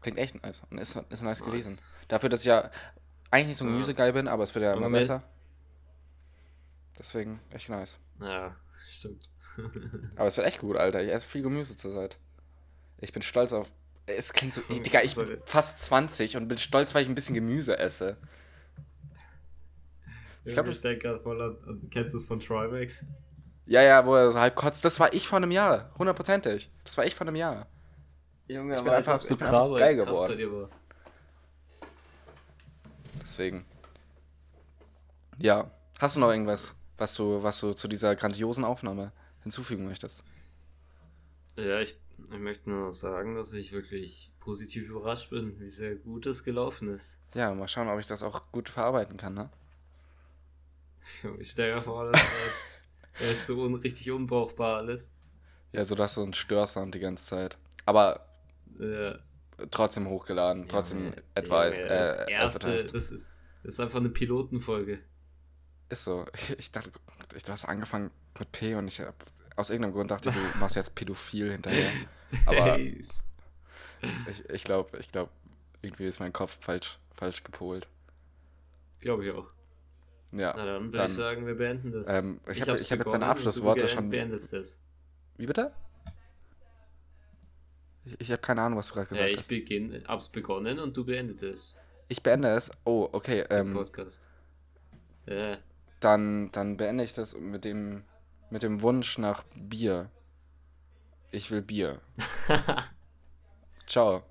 Klingt echt nice und ist, ist nice, nice. gewesen. Dafür, dass ich ja eigentlich nicht so Gemüsegeil bin, aber es wird ja immer besser. Deswegen echt nice. Ja, stimmt. Aber es wird echt gut, Alter. Ich esse viel Gemüse zurzeit. Ich bin stolz auf. Es klingt so. Ey, Digga, ich bin fast 20 und bin stolz, weil ich ein bisschen Gemüse esse. Ich glaube, ich denke gerade voll an. Kennst du es von Trimax? Ja, ja, wo er so halb kotzt. Das war ich vor einem Jahr. Hundertprozentig. Das war ich vor einem Jahr. Junge, ich bin einfach, ich bin einfach geil geworden. Deswegen. Ja. Hast du noch irgendwas, was du, was du zu dieser grandiosen Aufnahme hinzufügen möchtest? Ja, ich, ich möchte nur sagen, dass ich wirklich positiv überrascht bin, wie sehr gut es gelaufen ist. Ja, mal schauen, ob ich das auch gut verarbeiten kann, ne? Ich stelle mir vor, das ist halt so un richtig unbrauchbar alles. Ja, so dass du ein Störsound die ganze Zeit. Aber ja. trotzdem hochgeladen, trotzdem ja, etwa. Ja, das äh, erste, das ist, das ist einfach eine Pilotenfolge. Ist so. Ich dachte, du hast angefangen mit P und ich hab, aus irgendeinem Grund dachte ich, du machst jetzt pädophil hinterher. Aber ich, ich glaube, ich glaube, irgendwie ist mein Kopf falsch, falsch gepolt. Glaube ich auch. Ja. Na dann würde ich sagen, wir beenden das. Ähm, ich ich habe hab jetzt deine Abschlussworte schon. beendest das. Wie bitte? Ich, ich habe keine Ahnung, was du gerade gesagt ja, ich hast. Ich hab's begonnen und du beendest es. Ich beende es? Oh, okay. Ähm, Podcast. Ja dann, dann beende ich das mit dem, mit dem Wunsch nach Bier. Ich will Bier. Ciao.